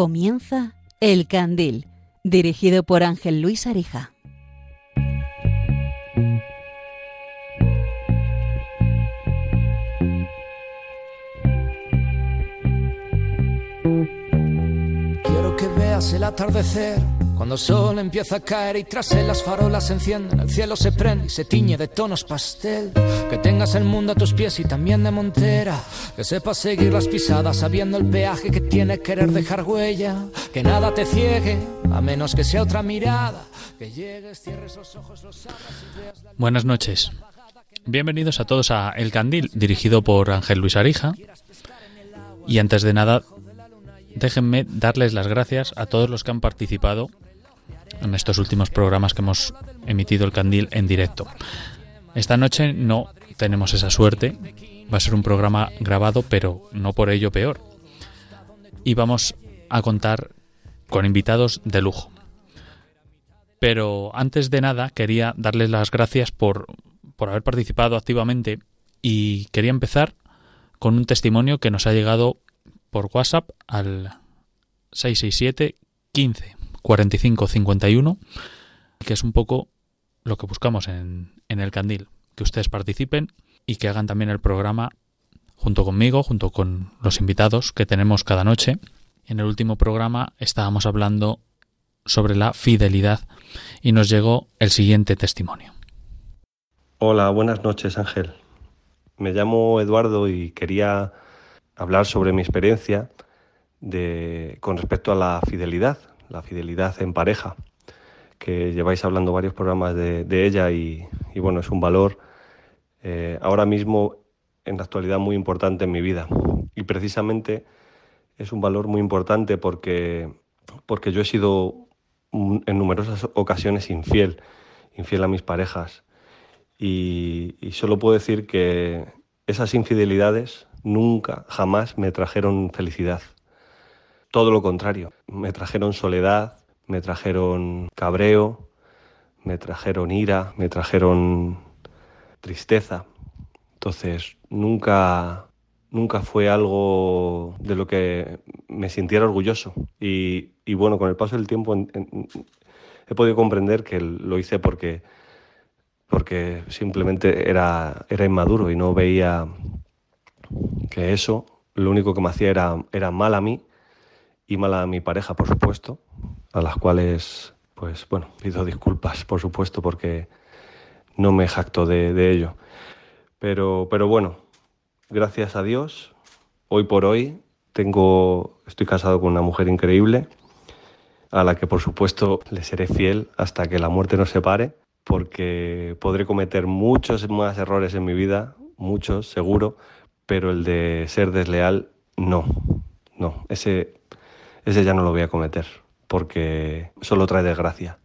Comienza El Candil, dirigido por Ángel Luis Arija. Quiero que veas el atardecer cuando el sol empieza a caer y tras él las farolas se encienden, el cielo se prende y se tiñe de tonos pastel. Que tengas el mundo a tus pies y también de montera. Que sepas seguir las pisadas sabiendo el peaje que tiene querer dejar huella. Que nada te ciegue, a menos que sea otra mirada. Que llegues, cierres los ojos, los abras y veas la Buenas noches. Bienvenidos a todos a El Candil, dirigido por Ángel Luis Arija. Y antes de nada, déjenme darles las gracias a todos los que han participado en estos últimos programas que hemos emitido El Candil en directo. Esta noche no tenemos esa suerte. Va a ser un programa grabado, pero no por ello peor. Y vamos a contar con invitados de lujo. Pero antes de nada quería darles las gracias por, por haber participado activamente y quería empezar con un testimonio que nos ha llegado por WhatsApp al 667 15 45 51, que es un poco lo que buscamos en, en el Candil, que ustedes participen y que hagan también el programa junto conmigo, junto con los invitados que tenemos cada noche. En el último programa estábamos hablando sobre la fidelidad y nos llegó el siguiente testimonio. Hola, buenas noches Ángel. Me llamo Eduardo y quería hablar sobre mi experiencia de, con respecto a la fidelidad, la fidelidad en pareja, que lleváis hablando varios programas de, ella y, y, bueno, es un valor eh, ahora mismo en la actualidad muy importante en mi vida. Y precisamente es un valor muy importante porque, porque yo he sido en numerosas ocasiones infiel, infiel a mis parejas. Y, y solo puedo decir que esas infidelidades nunca, jamás me trajeron felicidad. Todo lo contrario, me trajeron soledad, me trajeron cabreo, me trajeron ira, me trajeron tristeza. Entonces, nunca, nunca fue algo de lo que me sintiera orgulloso. Y, bueno, con el paso del tiempo he podido comprender que lo hice porque, porque simplemente era, era inmaduro y no veía que eso lo único que me hacía era, era mal a mí y mal a mi pareja, por supuesto, a las cuales, pues bueno, pido disculpas, por supuesto, porque no me jacto de, de ello. Pero, pero bueno, gracias a Dios, hoy por hoy tengo, estoy casado con una mujer increíble, a la que por supuesto le seré fiel hasta que la muerte nos separe, porque podré cometer muchos más errores en mi vida, muchos seguro, pero el de ser desleal, no, no, ese, ese ya no lo voy a cometer, porque solo trae desgracia,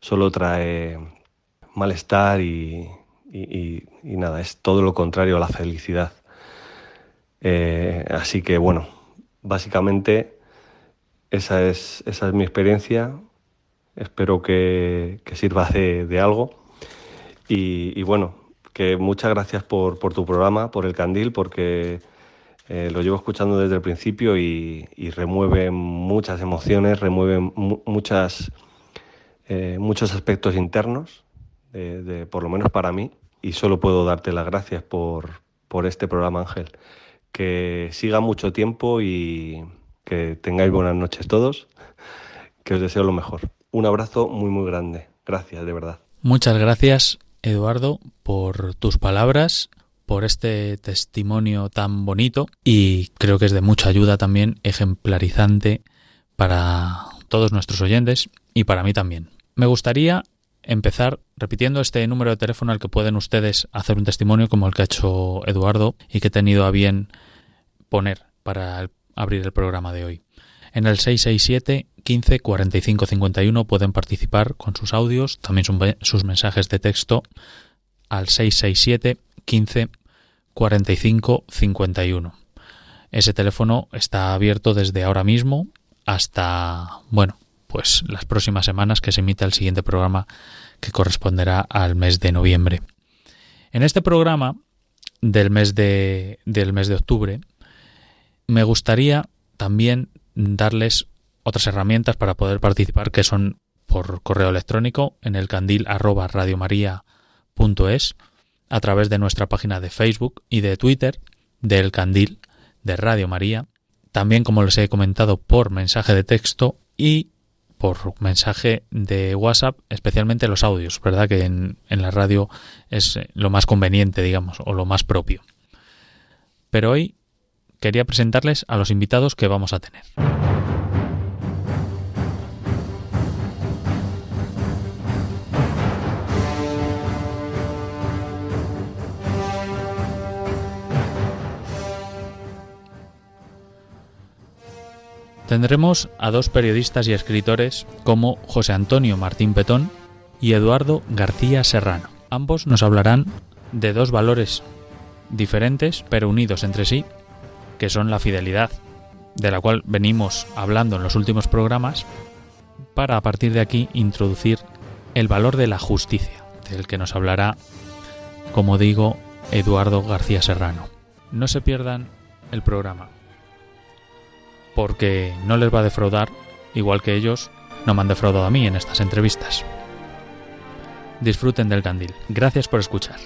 solo trae malestar y, nada, es todo lo contrario a la felicidad. Eh, así que bueno, básicamente esa es, esa es mi experiencia, espero que, sirva de, algo y, bueno, que muchas gracias por, tu programa, por el candil, porque eh, lo llevo escuchando desde el principio y, remueve muchas emociones, remueve mu muchas, eh, muchos aspectos internos, de, de, por lo menos para mí, y solo puedo darte las gracias por, por este programa, Ángel. Que siga mucho tiempo y que tengáis buenas noches todos, que os deseo lo mejor. Un abrazo muy, muy grande. Gracias, de verdad. Muchas gracias Eduardo, por tus palabras, por este testimonio tan bonito y creo que es de mucha ayuda también, ejemplarizante para todos nuestros oyentes y para mí también. Me gustaría empezar repitiendo este número de teléfono al que pueden ustedes hacer un testimonio como el que ha hecho Eduardo y que he tenido a bien poner para abrir el programa de hoy. En el 667 15 45 51 pueden participar con sus audios, también sus mensajes de texto al 667 15 45 51. Ese teléfono está abierto desde ahora mismo hasta, bueno, pues las próximas semanas que se emita el siguiente programa que corresponderá al mes de noviembre. En este programa del mes de, del mes de octubre me gustaría también darles otras herramientas para poder participar que son por correo electrónico en el candil arroba a través de nuestra página de Facebook y de Twitter del candil de Radio María, también como les he comentado por mensaje de texto y por mensaje de WhatsApp, especialmente los audios, ¿verdad? Que en, en la radio es lo más conveniente, digamos, o lo más propio. Pero hoy quería presentarles a los invitados que vamos a tener. Tendremos a dos periodistas y escritores como José Antonio Martín Petón y Eduardo García Serrano. Ambos nos hablarán de dos valores diferentes pero unidos entre sí, que son la fidelidad, de la cual venimos hablando en los últimos programas, para a partir de aquí introducir el valor de la justicia, del que nos hablará, como digo, Eduardo García Serrano. No se pierdan el programa porque no les va a defraudar, igual que ellos no me han defraudado a mí en estas entrevistas. Disfruten del candil. Gracias por escuchar.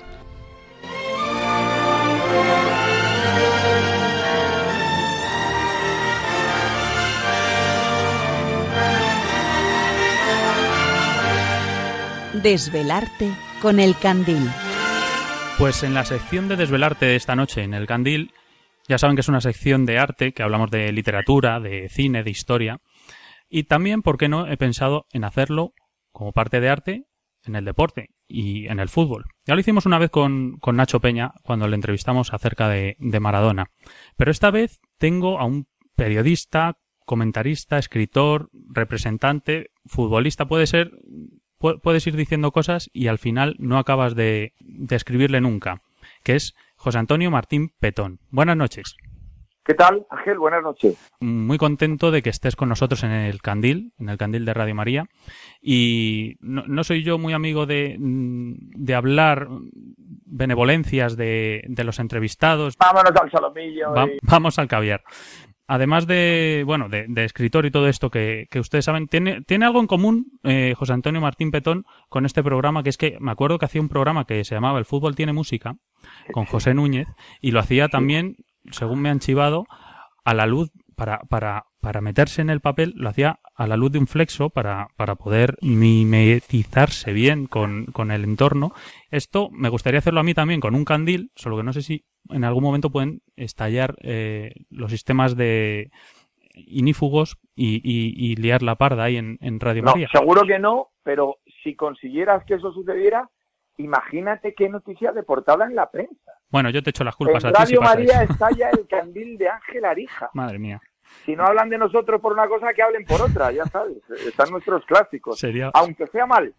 Desvelarte con el candil. Pues en la sección de Desvelarte de esta noche en el candil ya saben que es una sección de arte, que hablamos de literatura, de cine, de historia. Y también, ¿por qué no? He pensado en hacerlo como parte de arte en el deporte y en el fútbol. Ya lo hicimos una vez con, Nacho Peña cuando le entrevistamos acerca de, Maradona. Pero esta vez tengo a un periodista, comentarista, escritor, representante, futbolista. Puede ser, puedes ir diciendo cosas y al final no acabas de, de escribirle nunca. Que es José Antonio Martín Petón. Buenas noches. ¿Qué tal, Ángel? Buenas noches. Muy contento de que estés con nosotros en el Candil, en el Candil de Radio María. Y no, soy yo muy amigo de, de hablar benevolencias de, de, los entrevistados. Vámonos al salomillo. Vamos al caviar además de, bueno, de, escritor y todo esto que, ustedes saben, tiene, tiene algo en común eh, José Antonio Martín Petón con este programa, que es que me acuerdo que hacía un programa que se llamaba El fútbol tiene música, con José Núñez, y lo hacía también, según me han chivado, a la luz para, para, para meterse en el papel, lo hacía a la luz de un flexo para, para poder mimetizarse bien con, con el entorno. Esto me gustaría hacerlo a mí también con un candil, solo que no sé si en algún momento pueden estallar eh, los sistemas de inífugos y, y, liar la parda ahí en, en Radio no, María. Seguro que no, pero si consiguieras que eso sucediera, imagínate qué noticia de portada en la prensa. Bueno, yo te echo las culpas a ti. Radio María estalla el candil de Ángel Arija. Madre mía. Si no hablan de nosotros por una cosa, que hablen por otra, ya sabes. Están nuestros clásicos. Sería... Aunque sea mal.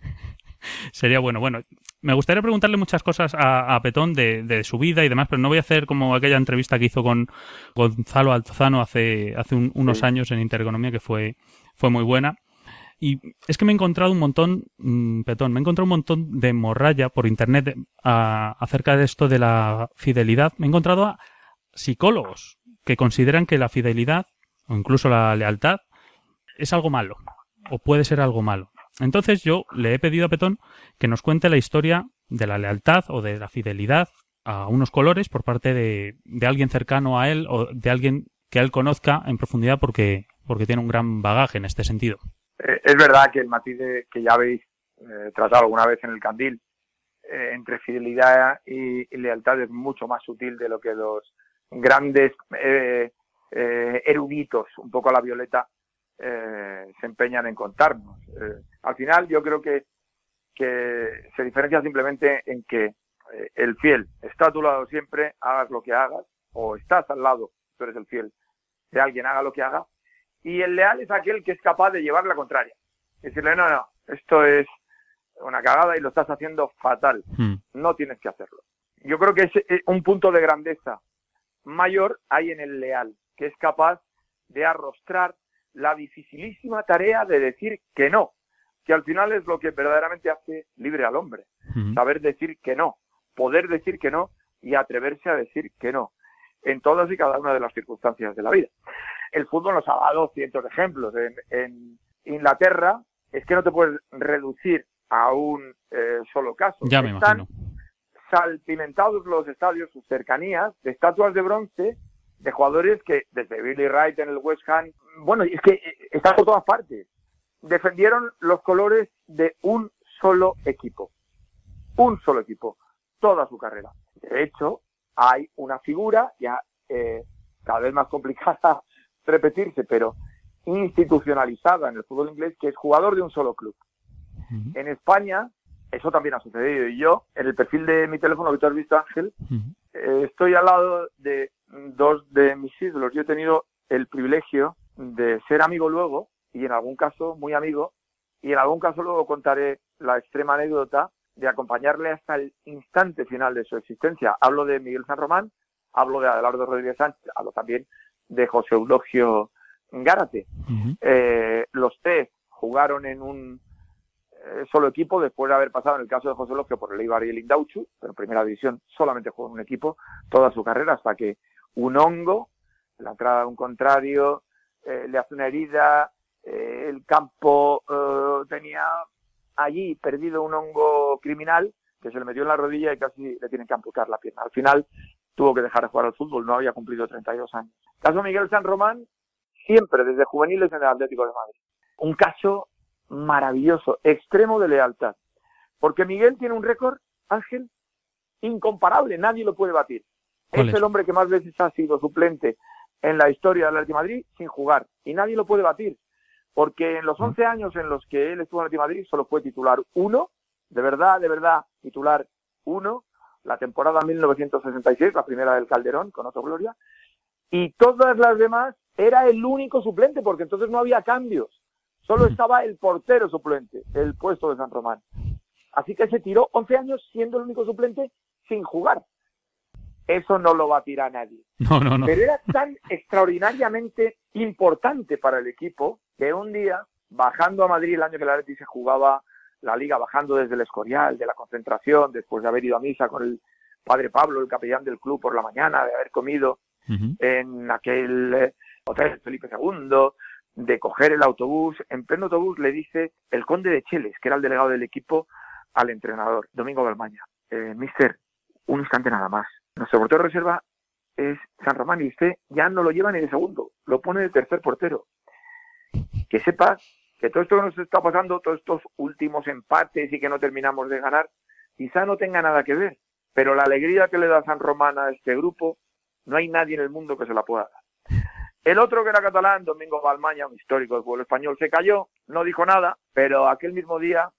Sería bueno. Bueno, me gustaría preguntarle muchas cosas a, Petón de, su vida y demás, pero no voy a hacer como aquella entrevista que hizo con Gonzalo Altozano hace, hace unos años en Intereconomía, que fue, fue muy buena. Y es que me he encontrado un montón, mm, Petón, me he encontrado un montón de morralla por internet acerca de esto de la fidelidad. Me he encontrado a psicólogos que consideran que la fidelidad o incluso la lealtad es algo malo o puede ser algo malo. Entonces yo le he pedido a Petón que nos cuente la historia de la lealtad o de la fidelidad a unos colores por parte de, alguien cercano a él o de alguien que él conozca en profundidad porque, porque tiene un gran bagaje en este sentido. Eh, es verdad que el matiz que ya habéis eh, tratado alguna vez en el candil eh, entre fidelidad y, lealtad es mucho más sutil de lo que los grandes eruditos, un poco a la violeta, se empeñan en contarnos. al final yo creo que, que se diferencia simplemente en que el fiel está a tu lado siempre, hagas lo que hagas, o estás al lado, tú eres el fiel de alguien, haga lo que haga, y el leal es aquel que es capaz de llevar la contraria. Decirle, no, no, esto es una cagada y lo estás haciendo fatal. Hmm. No tienes que hacerlo. Yo creo que es eh, un punto de grandeza mayor hay en el leal, que es capaz de arrostrar la dificilísima tarea de decir que no, que al final es lo que verdaderamente hace libre al hombre. Saber decir que no, poder decir que no y atreverse a decir que no, en todas y cada una de las circunstancias de la vida. el fútbol nos ha dado cientos de ejemplos. En, Inglaterra es que no te puedes reducir a un eh, solo caso. Ya me Están salpimentados los estadios, sus cercanías, de estatuas de bronce de jugadores que, desde Billy Wright en el West Ham, bueno, es que eh, están por todas partes. Defendieron los colores de un solo equipo. Un solo equipo. Toda su carrera. De hecho, hay una figura ya eh, cada vez más complicada repetirse, pero institucionalizada en el fútbol inglés, que es jugador de un solo club. En España, eso también ha sucedido. Y yo, en el perfil de mi teléfono que tú has visto, Ángel, eh, estoy al lado de dos de mis ídolos. Yo he tenido el privilegio de ser amigo luego, y en algún caso muy amigo, y en algún caso luego contaré la extrema anécdota de acompañarle hasta el instante final de su existencia. Hablo de Miguel San Román, hablo de Adelardo Rodríguez Sánchez, hablo también de José Eulogio Gárate. Eh, los tres jugaron en un eh, solo equipo después de haber pasado en el caso de José Eulogio por el Eibar y el Indauchu, pero en primera división solamente jugó en un equipo toda su carrera hasta que un hongo, la entrada de un contrario, eh, le hace una herida, el campo tenía allí perdido un hongo criminal que se le metió en la rodilla y casi le tienen que amputar la pierna. Al final tuvo que dejar de jugar al fútbol, no había cumplido 32 años. Caso Miguel San Román, siempre desde juveniles en el Atlético de Madrid. Un caso maravilloso, extremo de lealtad. Porque Miguel tiene un récord, Ángel, incomparable, nadie lo puede batir. Es, el hombre que más veces ha sido suplente en la historia del Atlético de Madrid sin jugar y nadie lo puede batir. Porque en los 11 años en los que él estuvo en el Atlético de Madrid solo fue titular uno, de verdad, de verdad, titular uno, la temporada 1966, la primera del Calderón, con Otto Gloria, y todas las demás era el único suplente, porque entonces no había cambios. Solo estaba el portero suplente, el puesto de San Román. Así que se tiró 11 años siendo el único suplente sin jugar. Eso no lo va a tirar nadie. No, no, no. Pero era tan extraordinariamente importante para el equipo que un día, bajando a Madrid el año que la Leti se jugaba la liga bajando desde el Escorial, de la concentración, después de haber ido a misa con el padre Pablo, el capellán del club por la mañana, de haber comido en aquel eh, hotel Felipe II, de coger el autobús. En pleno autobús le dice el conde de Cheles, que era el delegado del equipo, al entrenador, Domingo Balmaña. Eh, mister, un instante nada más. Nuestro portero de reserva es San Román y usted ya no lo lleva ni de segundo, lo pone de tercer portero. Que sepa que todo esto que nos está pasando, todos estos últimos empates y que no terminamos de ganar, quizá no tenga nada que ver, pero la alegría que le da San Román a este grupo, no hay nadie en el mundo que se la pueda dar. El otro que era catalán, Domingo Balmaña, un histórico del pueblo español, se cayó, no dijo nada, pero aquel mismo día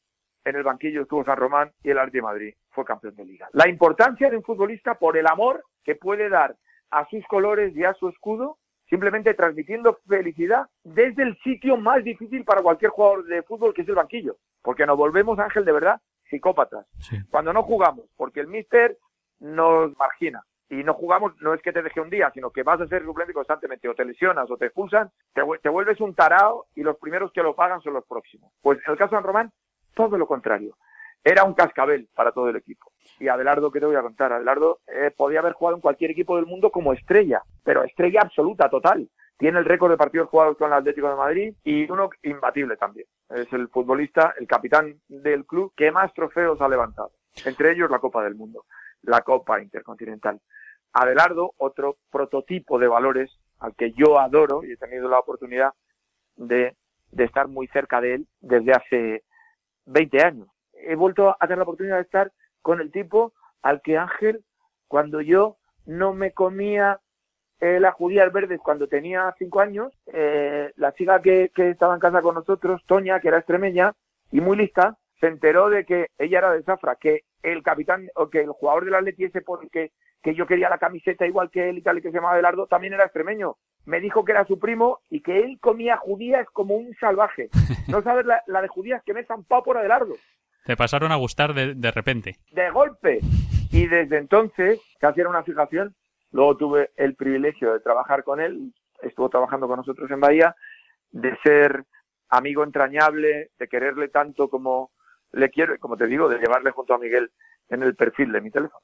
en el banquillo estuvo San Román y el Arte de Madrid fue campeón de liga. La importancia de un futbolista por el amor que puede dar a sus colores y a su escudo simplemente transmitiendo felicidad desde el sitio más difícil para cualquier jugador de fútbol, que es el banquillo. Porque nos volvemos, Ángel, de verdad, psicópatas. Cuando no jugamos, porque el míster nos margina. Y no jugamos, no es que te deje un día, sino que vas a ser suplente constantemente, o te lesionas, o te expulsan, te, te vuelves un tarao y los primeros que lo pagan son los próximos. Pues en el caso de Román, todo lo contrario. Era un cascabel para todo el equipo. Y Adelardo, ¿qué te voy a contar? Adelardo eh, podía haber jugado en cualquier equipo del mundo como estrella, pero estrella absoluta, total. Tiene el récord de partidos jugados con el Atlético de Madrid y uno imbatible también. Es el futbolista, el capitán del club que más trofeos ha levantado. Entre ellos la Copa del Mundo, la Copa Intercontinental. Adelardo, otro prototipo de valores al que yo adoro y he tenido la oportunidad de, de estar muy cerca de él desde hace 20 años. He vuelto a tener la oportunidad de estar con el tipo al que Ángel, cuando yo no me comía eh, las judías verdes cuando tenía cinco años, eh, la chica que, que estaba en casa con nosotros, Toña, que era extremeña y muy lista, se enteró de que ella era de Zafra, que el capitán o que el jugador del Atleti ese porque que yo quería la camiseta igual que él y tal y que se llamaba Belardo también era extremeño. Me dijo que era su primo y que él comía judías como un salvaje. No sabes la, la de judías que me he zampado por Adelardo. Te pasaron a gustar de, de repente. De golpe. Y desde entonces, casi era una fijación, luego tuve el privilegio de trabajar con él, estuvo trabajando con nosotros en Bahía, de ser amigo entrañable, de quererle tanto como le quiero, como te digo, de llevarle junto a Miguel en el perfil de mi teléfono.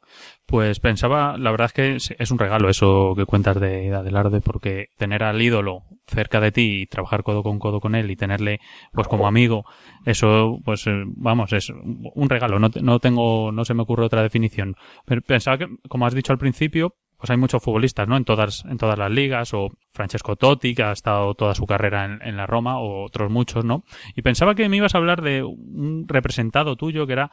Pues pensaba, la verdad es que es un regalo eso que cuentas de Adelarde, porque tener al ídolo cerca de ti y trabajar codo con codo con él y tenerle pues como amigo, eso pues eh, vamos, es un regalo, no, no tengo, no se me ocurre otra definición. Pero pensaba que, como has dicho al principio, pues hay muchos futbolistas, ¿no? En todas, en todas las ligas, o Francesco Totti, que ha estado toda su carrera en, en, la Roma, o otros muchos, ¿no? Y pensaba que me ibas a hablar de un representado tuyo, que era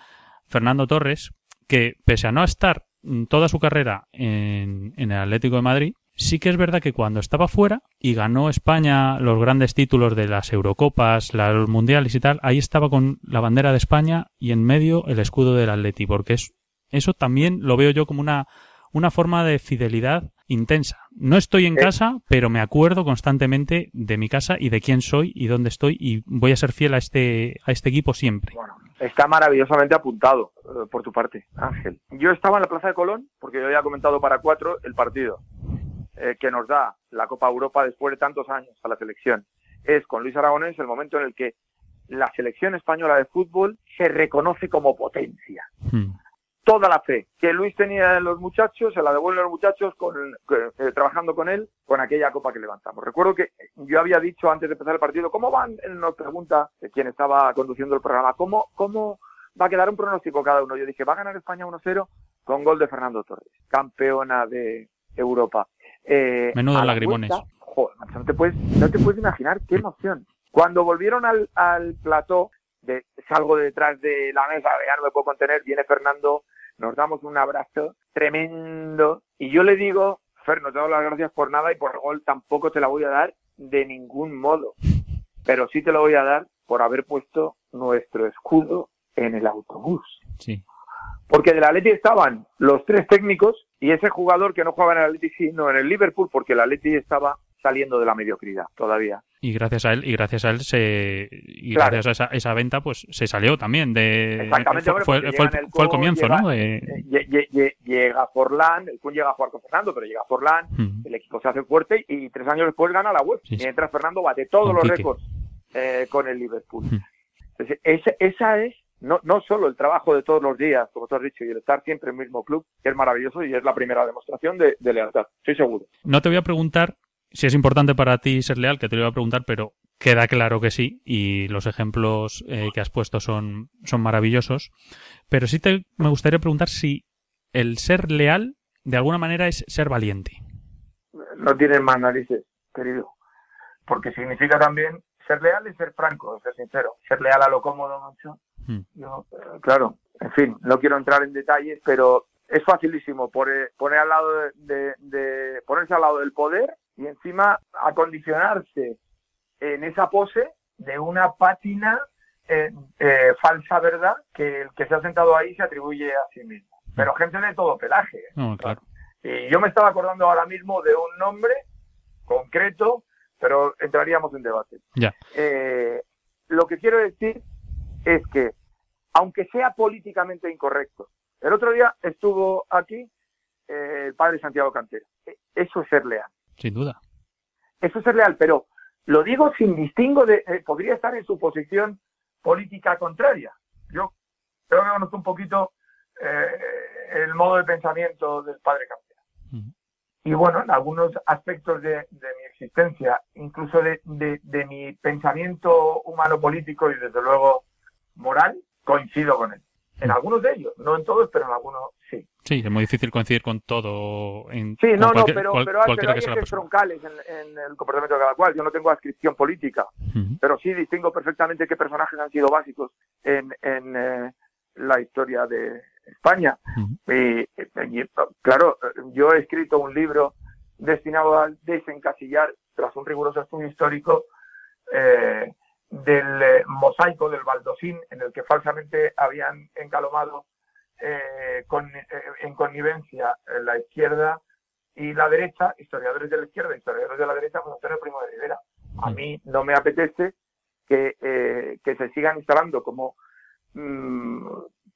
Fernando Torres, que pese a no estar toda su carrera en, en el Atlético de Madrid, sí que es verdad que cuando estaba fuera y ganó España los grandes títulos de las Eurocopas, los Mundiales y tal, ahí estaba con la bandera de España y en medio el escudo del Atleti, porque es, eso también lo veo yo como una, una forma de fidelidad intensa. No estoy en casa, pero me acuerdo constantemente de mi casa y de quién soy y dónde estoy y voy a ser fiel a este, a este equipo siempre. Bueno, está maravillosamente apuntado eh, por tu parte, Ángel. Yo estaba en la Plaza de Colón, porque yo había comentado para cuatro el partido eh, que nos da la Copa Europa después de tantos años a la selección. Es con Luis Aragonés el momento en el que la selección española de fútbol se reconoce como potencia. Hmm. Toda la fe que Luis tenía en los muchachos, se la devuelven los muchachos con, eh, trabajando con él con aquella copa que levantamos. Recuerdo que yo había dicho antes de empezar el partido, ¿cómo van? Nos pregunta, eh, quien estaba conduciendo el programa, ¿cómo, cómo va a quedar un pronóstico cada uno? Yo dije, va a ganar España 1-0 con gol de Fernando Torres, campeona de Europa. Eh, Menudos lagrimones. joder, no te, puedes, no te puedes imaginar qué emoción. Cuando volvieron al, al plató, de, salgo detrás de la mesa, ya no me puedo contener, viene Fernando, nos damos un abrazo tremendo y yo le digo, Fer, no te doy las gracias por nada y por el gol tampoco te la voy a dar de ningún modo, pero sí te lo voy a dar por haber puesto nuestro escudo en el autobús. Sí. Porque del Atleti estaban los tres técnicos y ese jugador que no jugaba en el Atleti, sino en el Liverpool, porque el Atleti estaba saliendo de la mediocridad todavía. Y gracias a él, y gracias a él se, y claro. gracias a esa, esa, venta, pues se salió también de, Exactamente, fue, fue, fue, el, el, fue el comienzo, llega, ¿no? De... Llega, llega Forlán, el Kun llega a jugar con Fernando, pero llega Forlán, Mm. el equipo se hace fuerte y tres años después gana la web, Sí, sí. mientras Fernando bate todos Con los Quique. récords eh, con el Liverpool. Entonces, esa, esa es no, no solo el trabajo de todos los días, como tú has dicho, y el estar siempre en el mismo club, que es maravilloso y es la primera demostración de, de lealtad, estoy seguro. No te voy a preguntar si es importante para ti ser leal, que te lo voy a preguntar, pero queda claro que sí, y los ejemplos eh, que has puesto son, son maravillosos. Pero sí te, me gustaría preguntar si el ser leal, de alguna manera, es ser valiente. No tienen más narices, querido. Porque significa también ser leal y ser franco, ser sincero. Ser leal a lo cómodo, macho. Mm. Yo, eh, claro, en fin, no quiero entrar en detalles, pero es facilísimo poner, poner al lado de, de, de, ponerse al lado del poder y encima acondicionarse en esa pose de una pátina eh, eh, falsa verdad que el que se ha sentado ahí se atribuye a sí mismo. Pero gente de todo pelaje. ¿eh? No, claro. Y yo me estaba acordando ahora mismo de un nombre concreto, pero entraríamos en debate. Ya. Lo que quiero decir es que, aunque sea políticamente incorrecto, el otro día estuvo aquí el padre Santiago Cantera. E- Eso es ser leal. Sin duda. Eso es ser leal, pero lo digo sin distingo de, eh, podría estar en su posición política contraria. Yo creo que conozco un poquito eh, el modo de pensamiento del padre. Mm. Y bueno, en algunos aspectos de, de mi existencia, incluso de, de, de mi pensamiento humano político y desde luego moral, coincido con él. En algunos de ellos, no en todos, pero en algunos sí. Sí, es muy difícil coincidir con todo. En, Sí, no, no, pero, cual- pero, pero hay ejes troncales en, en el comportamiento de cada cual. Yo no tengo adscripción política, Ujú. pero sí distingo perfectamente qué personajes han sido básicos en, en eh, la historia de España. Ujú. Y, y, claro, yo he escrito un libro destinado a desencasillar, tras un riguroso estudio histórico, eh, del eh, mosaico del Baldosín, en el que falsamente habían encalomado eh, con, eh, en connivencia eh, la izquierda y la derecha, historiadores de la izquierda, historiadores de la derecha, pues Antonio Primo de Rivera. A mí no me apetece que, eh, que se sigan instalando como mm,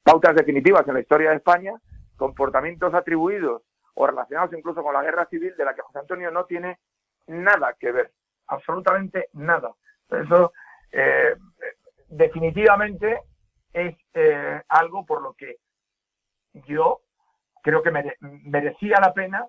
pautas definitivas en la historia de España comportamientos atribuidos o relacionados incluso con la guerra civil de la que José Antonio no tiene nada que ver, absolutamente nada. Eso definitivamente es algo por lo que yo creo que merecía la pena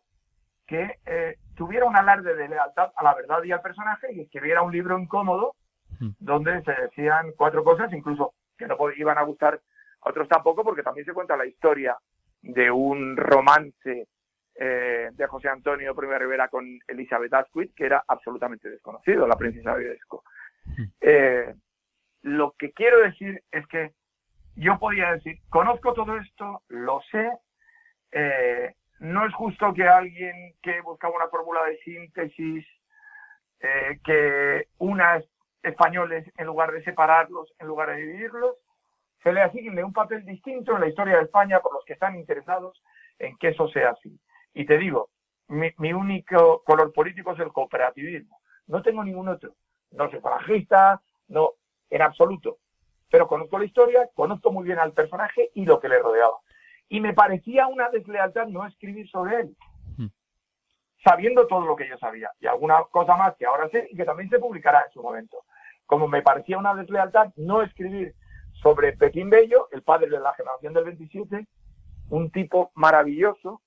que eh, tuviera un alarde de lealtad a la verdad y al personaje y escribiera un libro incómodo hmm. donde se decían cuatro cosas, incluso que no iban a gustar a otros tampoco, porque también se cuenta la historia de un romance eh, de José Antonio I Rivera con Elizabeth Asquith, que era absolutamente desconocido, la princesa de Videsco. Hmm. Eh, lo que quiero decir es que yo podía decir, conozco todo esto, lo sé, eh, no es justo que alguien que buscaba una fórmula de síntesis, eh, que unas españoles, en lugar de separarlos, en lugar de dividirlos, se le asigne un papel distinto en la historia de España por los que están interesados en que eso sea así. Y te digo, mi, único color político es el cooperativismo. No tengo ningún otro. No soy falangista, no, en absoluto. Pero conozco la historia, conozco muy bien al personaje y lo que le rodeaba. Y me parecía una deslealtad no escribir sobre él, hmm. sabiendo todo lo que yo sabía. Y alguna cosa más que ahora sé y que también se publicará en su momento. Como me parecía una deslealtad no escribir sobre Pepín Bello, el padre de la generación del 27, un tipo maravilloso,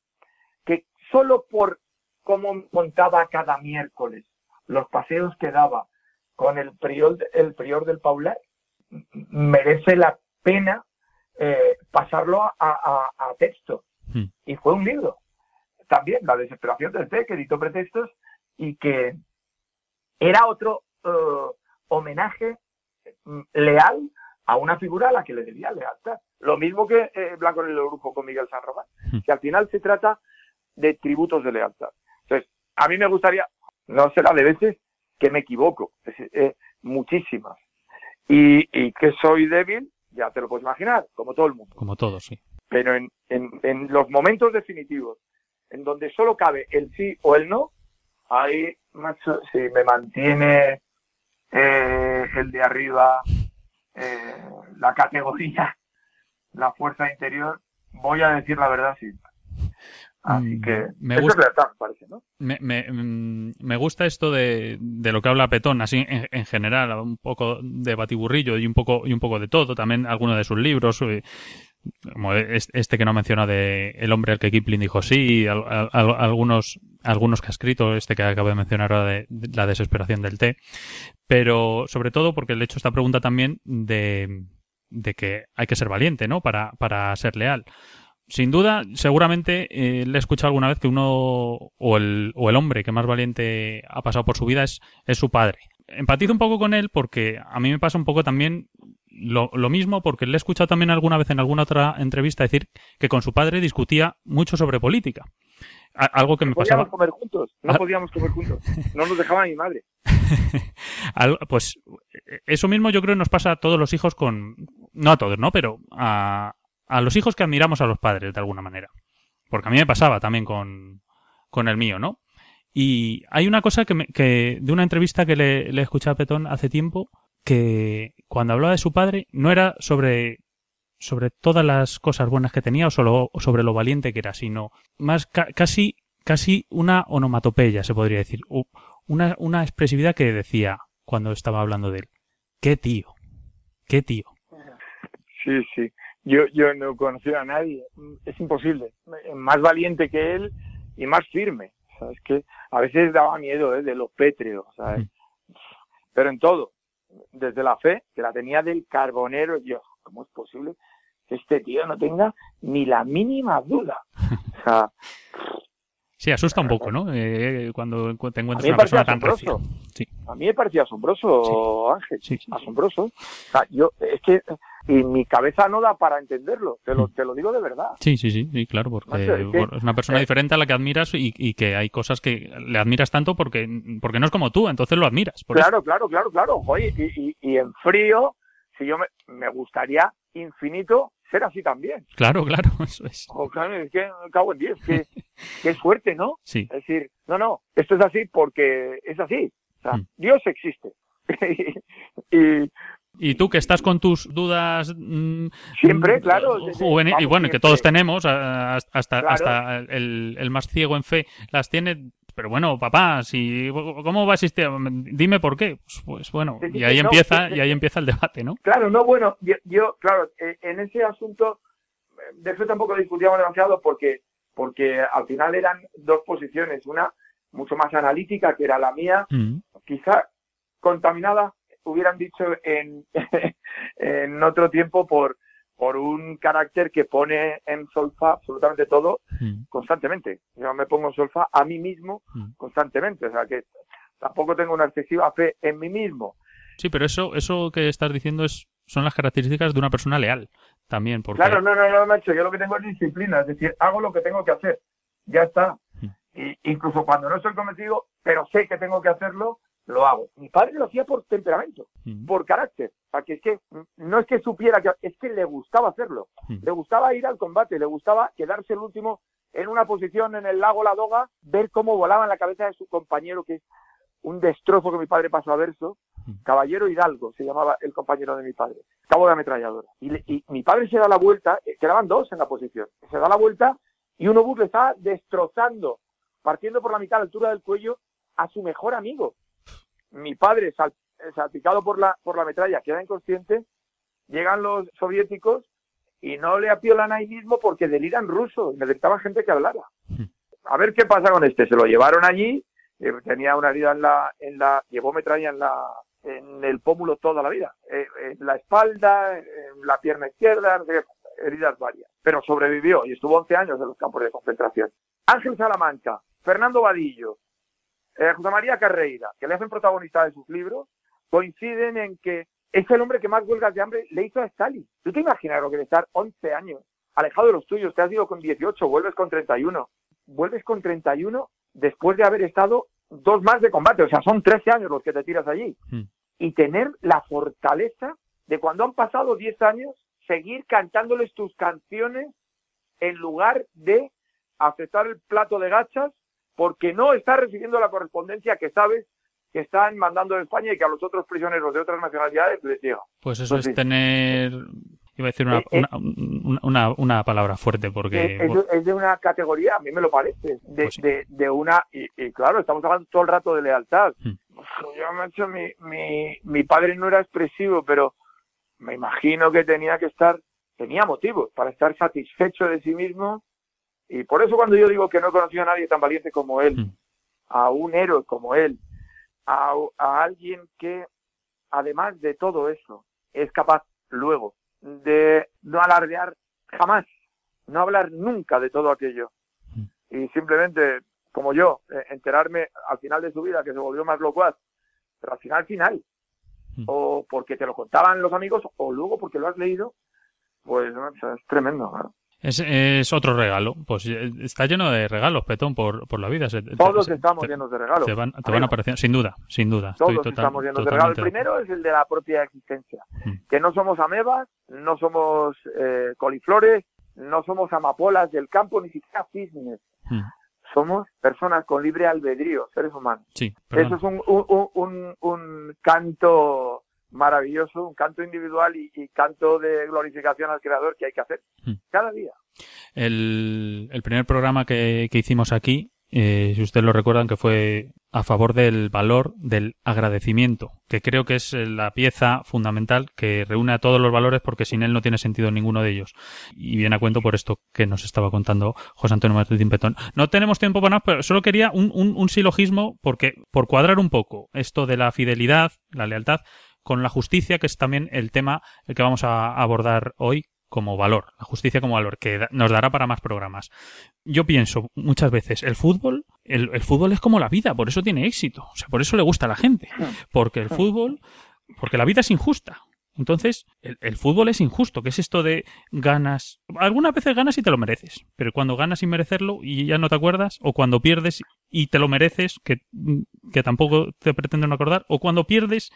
que solo por cómo contaba cada miércoles, los paseos que daba con el prior, el prior del Paular, merece la pena eh, pasarlo a, texto. Hmm. Y fue un libro. También, La desesperación del té, que editó pretextos y que era otro eh, homenaje mm, leal a una figura a la que le debía lealtad. Lo mismo que eh, Blanco en el Brujo con Miguel San Román, hmm. que al final se trata de tributos de lealtad. Entonces, a mí me gustaría, no será de veces que me equivoco, muchísimas. Y, y que soy débil, ya te lo puedes imaginar, como todo el mundo. Como todos, sí. Pero en, en, los momentos definitivos, en donde solo cabe el sí o el no, ahí, macho, si me mantiene eh, el de arriba, eh, la categoría, la fuerza interior, voy a decir la verdad sí. Así mm, que me gusta, parece, ¿no? Mm, me, gusta esto de, de, lo que habla Petón, así en, general, un poco de batiburrillo y un poco y un poco de todo, también algunos de sus libros, como este que no menciona de El hombre al que Kipling dijo sí, algunos algunos que ha escrito, este que acabo de mencionar ahora de, la desesperación del té, pero sobre todo porque le he hecho esta pregunta también de, de que hay que ser valiente, ¿no? Para, para ser leal sin duda, seguramente eh, le he escuchado alguna vez que uno o el, o el hombre que más valiente ha pasado por su vida es, es su padre. Empatizo un poco con él porque a mí me pasa un poco también lo, lo, mismo porque le he escuchado también alguna vez en alguna otra entrevista decir que con su padre discutía mucho sobre política. algo que me pasaba. Podíamos comer juntos, no podíamos comer juntos, no nos dejaba mi madre. pues eso mismo yo creo nos pasa a todos los hijos con, no a todos, ¿no? Pero a, a los hijos que admiramos a los padres, de alguna manera. Porque a mí me pasaba también con, con el mío, ¿no? Y hay una cosa que, me, que de una entrevista que le, le escuché a Petón hace tiempo, que cuando hablaba de su padre no era sobre sobre todas las cosas buenas que tenía o solo sobre lo valiente que era, sino más casi casi una onomatopeya, se podría decir, una, una expresividad que decía cuando estaba hablando de él. ¡Qué tío! ¡Qué tío! Sí, sí yo, yo no conocía a nadie. Es imposible. Más valiente que él y más firme. ¿Sabes? Que a veces daba miedo ¿eh? de los pétreos, ¿sabes? Pero en todo. Desde la fe, que la tenía del carbonero, yo, ¿cómo es posible que este tío no tenga ni la mínima duda? O sea, Sí, asusta un poco, ¿no? Eh, cuando te encuentras una persona tan. Sí. A mí me parecía asombroso, Ángel. Sí, asombroso. O sea, yo, es que y mi cabeza no da para entenderlo, te lo, mm. te lo digo de verdad. Sí, sí, sí, sí claro, porque es, una persona eh, diferente a la que admiras y, y, que hay cosas que le admiras tanto porque, porque no es como tú, entonces lo admiras. claro, claro, claro, claro, Oye, y, y, en frío, si yo me, me gustaría infinito ser así también. Claro, claro, eso es. es que cago en 10, que, es fuerte, ¿no? Sí. Es decir, no, no, esto es así porque es así. O sea, mm. Dios existe. y, y tú que estás con tus dudas mm, siempre, claro, y bueno, que todos tenemos hasta hasta el, el, más ciego en fe las tiene, pero bueno, papá, si cómo va a existir, dime por qué. Pues, pues bueno, y ahí empieza y ahí empieza el debate, ¿no? Claro, no, bueno, yo, claro, e, en ese asunto de eso tampoco discutíamos demasiado porque, porque al final eran dos posiciones, una mucho más analítica, que era la mía, Mm. quizá contaminada, hubieran dicho en, en otro tiempo por, por un carácter que pone en solfa absolutamente todo Mm. constantemente. Yo me pongo en solfa a mí mismo Mm. constantemente, o sea que tampoco tengo una excesiva fe en mí mismo. Sí, pero eso, eso que estás diciendo es, son las características de una persona leal también, porque Claro, no, no, no, macho, yo lo que tengo es disciplina, es decir, hago lo que tengo que hacer, ya está. Mm. Y incluso cuando no estoy convencido, pero sé que tengo que hacerlo, lo hago. Mi padre lo hacía por temperamento, Mm. por carácter, o sea, que es que no es que supiera que, es que le gustaba hacerlo, Mm. le gustaba ir al combate, le gustaba quedarse el último en una posición en el lago Ladoga, ver cómo volaba en la cabeza de su compañero, que es un destrozo que mi padre pasó a verso, Mm. Caballero Hidalgo se llamaba el compañero de mi padre, cabo de ametralladora. Y, le- y mi padre se da la vuelta, eh, quedaban dos en la posición, se da la vuelta y un obús le está destrozando, partiendo por la mitad a la altura del cuello a su mejor amigo. Mi padre, sal- salpicado por la, por la metralla, queda inconsciente, llegan los soviéticos y no le apiolan ahí mismo porque deliran ruso, necesitaban gente que hablara. A ver qué pasa con este, se lo llevaron allí, eh, tenía una herida en la, en la, llevó metralla en la, en el pómulo toda la vida, eh, en la espalda, en la pierna izquierda, heridas varias, pero sobrevivió y estuvo 11 años en los campos de concentración. Ángel Salamanca, Fernando Vadillo, eh, José María Carreira, que le hacen protagonista de sus libros, coinciden en que es el hombre que más huelgas de hambre le hizo a Stalin. ¿Tú te imaginas lo que de estar 11 años, alejado de los tuyos, te has ido con 18, vuelves con 31, vuelves con 31 después de haber estado dos más de combate, o sea, son 13 años los que te tiras allí. Mm. Y tener la fortaleza de cuando han pasado 10 años, seguir cantándoles tus canciones en lugar de aceptar el plato de gachas porque no estás recibiendo la correspondencia que sabes que están mandando de España y que a los otros prisioneros de otras nacionalidades les llega. Pues eso Pues es tener, iba a decir una, Eh, eh. una, una, una palabra fuerte, porque es, es de- es de una categoría, a mí me lo parece, de, Pues sí. de, de una, y, y claro, estamos hablando todo el rato de lealtad. Mm. Yo, macho, mi, mi, mi padre no era expresivo, pero me imagino que tenía que estar, tenía motivos para estar satisfecho de sí mismo, y por eso cuando yo digo que no he conocido a nadie tan valiente como él, Mm. a un héroe como él, a, a alguien que, además de todo eso, es capaz luego de no alardear jamás, no hablar nunca de todo aquello. Y simplemente, como yo, eh, enterarme al final de su vida que se volvió más locuaz, pero al final, final, Mm. o porque te lo contaban los amigos, o luego porque lo has leído, pues es tremendo. ¿no? Es, es otro regalo. Pues eh, está lleno de regalos, Petón, por, por la vida. Se- Todos estamos te- llenos de regalos. Te van, te van apareciendo, sin duda, sin duda. Estoy Todos total- estamos llenos de regalos. El primero es el de la propia existencia. Mm. Que no somos amebas, no somos eh, coliflores, no somos amapolas del campo, ni siquiera cisnes. Mm. Somos personas con libre albedrío, seres humanos. Sí, Eso es un, un- un, un canto maravilloso, un canto individual y, y canto de glorificación al Creador que hay que hacer Mm. cada día. El, el primer programa que, que hicimos aquí, eh, si ustedes lo recuerdan, que fue a favor del valor del agradecimiento, que creo que es eh, la pieza fundamental que reúne a todos los valores porque sin él no tiene sentido ninguno de ellos. Y viene a cuento por esto que nos estaba contando José Antonio Martín Petón. No tenemos tiempo para más, pero solo quería un, un, un silogismo porque, por cuadrar un poco esto de la fidelidad, la lealtad, con la justicia, que es también el tema el que vamos a abordar hoy como valor, la justicia como valor, que nos dará para más programas. Yo pienso muchas veces, el fútbol, el, el fútbol es como la vida, por eso tiene éxito, o sea, por eso le gusta a la gente, porque el fútbol, porque la vida es injusta. Entonces, el, el fútbol es injusto, que es esto de ganas. Algunas veces ganas y te lo mereces, pero cuando ganas sin merecerlo y ya no te acuerdas, o cuando pierdes y te lo mereces, que, que tampoco te pretenden acordar, o cuando pierdes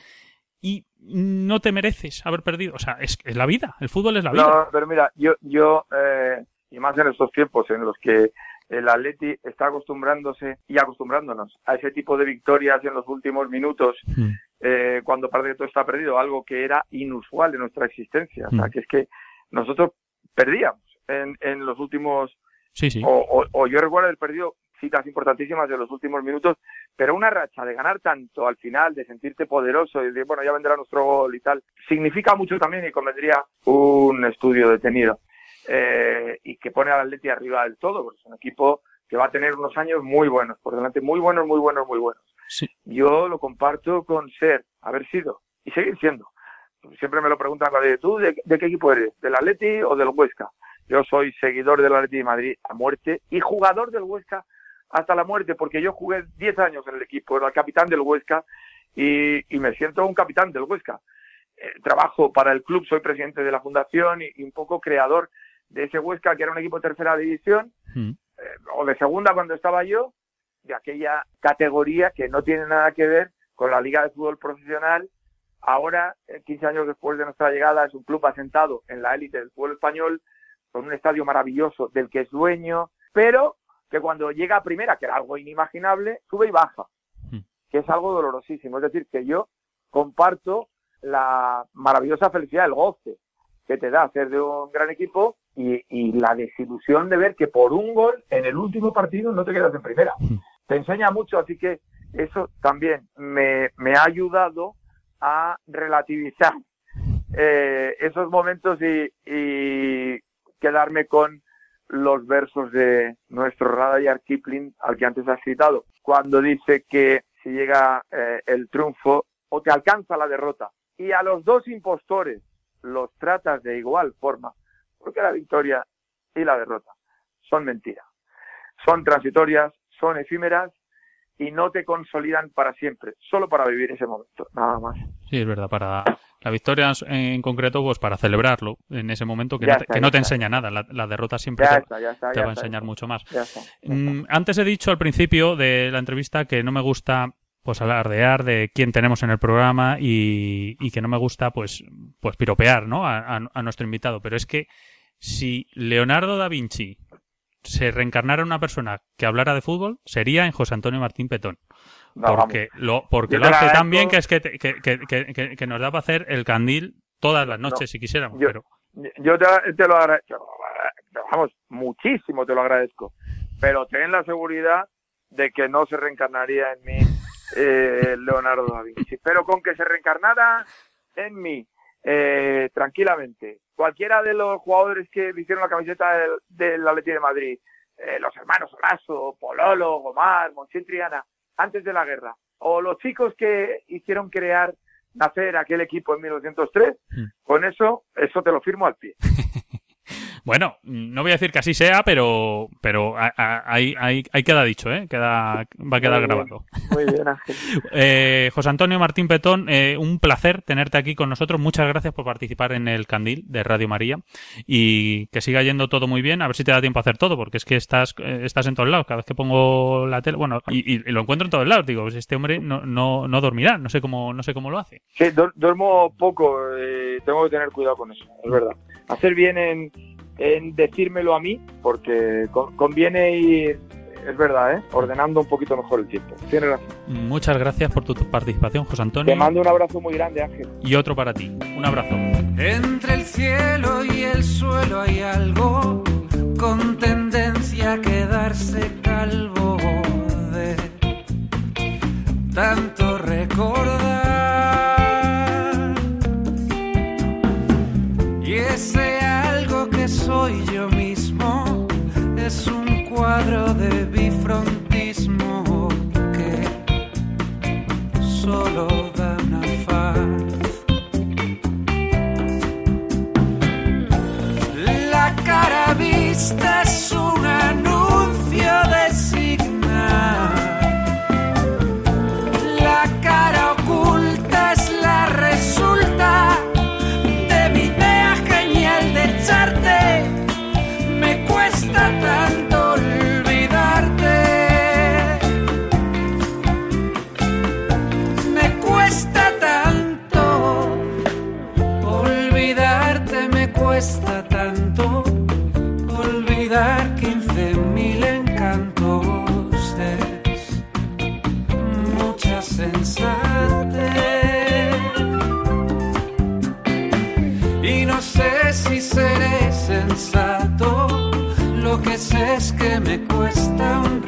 y no te mereces haber perdido. O sea, es, es la vida, el fútbol es la vida. No, pero mira, yo, yo eh, y más en estos tiempos en los que el Atleti está acostumbrándose y acostumbrándonos a ese tipo de victorias en los últimos minutos, Mm. eh, cuando parece que todo está perdido, algo que era inusual en nuestra existencia. O sea, Mm. que es que nosotros perdíamos en, en los últimos, Sí, sí. o, o- o yo recuerdo haber perdido citas importantísimas en los últimos minutos, pero una racha de ganar tanto al final, de sentirte poderoso y de, bueno, ya vendrá nuestro gol y tal, significa mucho también y convendría un estudio detenido. eh, y que pone al Atleti arriba del todo, porque es un equipo que va a tener unos años muy buenos, por delante muy buenos, muy buenos, muy buenos. Yo lo comparto con ser, haber sido y seguir siendo. Siempre me lo preguntan, ¿tú de, de qué equipo eres? ¿Del Atleti o del Huesca? Yo soy seguidor del Atleti de Madrid a muerte y jugador del Huesca hasta la muerte, porque yo jugué 10 años en el equipo, era el capitán del Huesca y, me siento un capitán del Huesca. Eh, trabajo para el club, soy presidente de la fundación y, un poco creador de ese Huesca, que era un equipo de tercera división, mm. eh, o de segunda cuando estaba yo, de aquella categoría que no tiene nada que ver con la Liga de Fútbol Profesional. Ahora, 15 eh, años después de nuestra llegada, es un club asentado en la élite del fútbol español, con un estadio maravilloso del que es dueño, pero que cuando llega a primera, que era algo inimaginable, sube y baja, hmm. que es algo dolorosísimo. Es decir, que yo comparto la maravillosa felicidad, el goce que te da hacer de un gran equipo y, la desilusión de ver que por un gol en el último partido no te quedas en primera. Hmm. Te enseña mucho, así que eso también me, ha ayudado a relativizar eh, esos momentos y quedarme con los versos de nuestro Radayar Kipling, al que antes has citado, cuando dice que si llega eh, el triunfo o te alcanza la derrota. Y a los dos impostores los tratas de igual forma, porque la victoria y la derrota son mentiras. Son transitorias, son efímeras y no te consolidan para siempre, solo para vivir ese momento, nada más. Sí, es verdad, para la victoria en concreto, pues para celebrarlo en ese momento que, no, te, que no te enseña nada, la, derrota siempre te, va a enseñar mucho más. Mm, antes he dicho al principio de la entrevista que no me gusta pues alardear de quién tenemos en el programa y, y que no me gusta pues pues piropear ¿no? a, a nuestro invitado, pero es que si Leonardo da Vinci se reencarnara una persona que hablara de fútbol, sería en José Antonio Martín Petón. Porque lo, porque lo hace tan bien que es que, que, que, que, nos da para hacer el candil todas las noches si quisiéramos. Yo, pero... yo te, lo agradezco, vamos, muchísimo te lo agradezco, pero ten la seguridad de que no se reencarnaría en mí eh, Leonardo da Vinci. Pero con que se reencarnara en mí eh, tranquilamente. Cualquiera de los jugadores que hicieron la camiseta del, del Atleti de Madrid, eh, los hermanos Olaso, Pololo, Gomar, Monchín Triana, antes de la guerra, o los chicos que hicieron crear, nacer aquel equipo en 1903, hmm. con eso, eso te lo firmo al pie. Bueno, no voy a decir que así sea, pero pero ahí, ahí, ahí queda dicho, ¿eh? Queda, va a quedar grabado. Muy bien, Ángel. eh, José Antonio Martín Petón, eh, un placer tenerte aquí con nosotros. Muchas gracias por participar en el Candil de Radio María y que siga yendo todo muy bien. A ver si te da tiempo a hacer todo, porque es que estás, eh, estás en todos lados. Cada vez que pongo la tele, bueno, y, lo encuentro en todos lados. Digo, pues este hombre no, no, no dormirá. No sé cómo, no sé cómo lo hace. Sí, duermo poco. Eh, tengo que tener cuidado con eso, es verdad. Hacer bien en en decírmelo a mí, porque conviene ir, es verdad, ¿eh? ordenando un poquito mejor el tiempo. Tienes razón. Muchas gracias por tu participación, José Antonio. Te mando un abrazo muy grande, Ángel. Y otro para ti. Un abrazo. Entre el cielo y el suelo hay algo con tendencia a quedarse calvo de tanto recordar. Y ese soy yo mismo, es un cuadro de bifrontismo que solo da una faz. La cara vista es un me cuesta un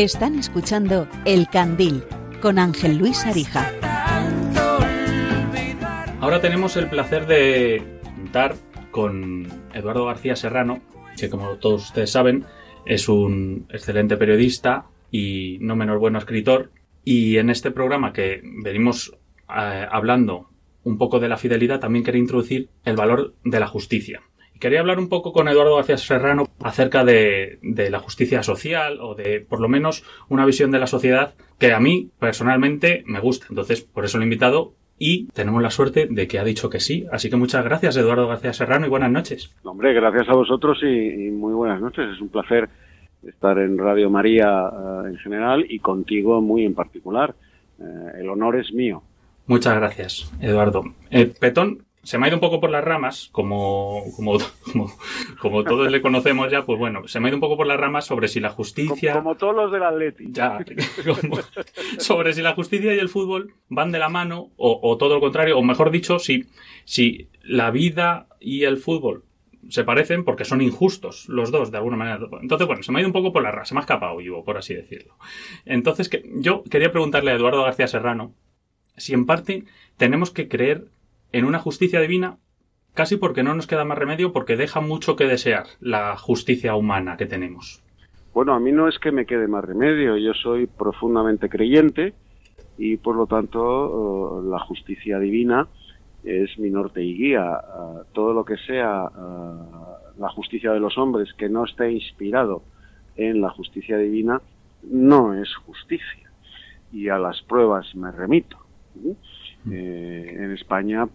Están escuchando El Candil con Ángel Luis Arija. Ahora tenemos el placer de contar con Eduardo García Serrano, que como todos ustedes saben es un excelente periodista y no menos bueno escritor. Y en este programa que venimos eh, hablando un poco de la fidelidad, también quería introducir el valor de la justicia. Quería hablar un poco con Eduardo García Serrano acerca de, de, la justicia social o de, por lo menos, una visión de la sociedad que a mí personalmente me gusta. Entonces, por eso lo he invitado y tenemos la suerte de que ha dicho que sí. Así que muchas gracias, Eduardo García Serrano, y buenas noches. Hombre, gracias a vosotros y, y muy buenas noches. Es un placer estar en Radio María uh, en general y contigo muy en particular. Uh, el honor es mío. Muchas gracias, Eduardo. Eh, Petón se me ha ido un poco por las ramas, como, como, como, como, todos le conocemos ya, pues bueno, se me ha ido un poco por las ramas sobre si la justicia... Como, como todos los del Atleti. Ya, sobre si la justicia y el fútbol van de la mano, o, o todo lo contrario, o mejor dicho, si, si la vida y el fútbol se parecen porque son injustos los dos, de alguna manera. Entonces, bueno, se me ha ido un poco por la ramas, se me ha escapado vivo, por así decirlo. Entonces, que, yo quería preguntarle a Eduardo García Serrano si en parte tenemos que creer en una justicia divina casi porque no nos queda más remedio, porque deja mucho que desear la justicia humana que tenemos. Bueno, a mí no es que me quede más remedio, yo soy profundamente creyente y por lo tanto uh, la justicia divina es mi norte y guía. Uh, todo lo que sea uh, la justicia de los hombres que no esté inspirado en la justicia divina no es justicia. Y a las pruebas me remito. Eh, en España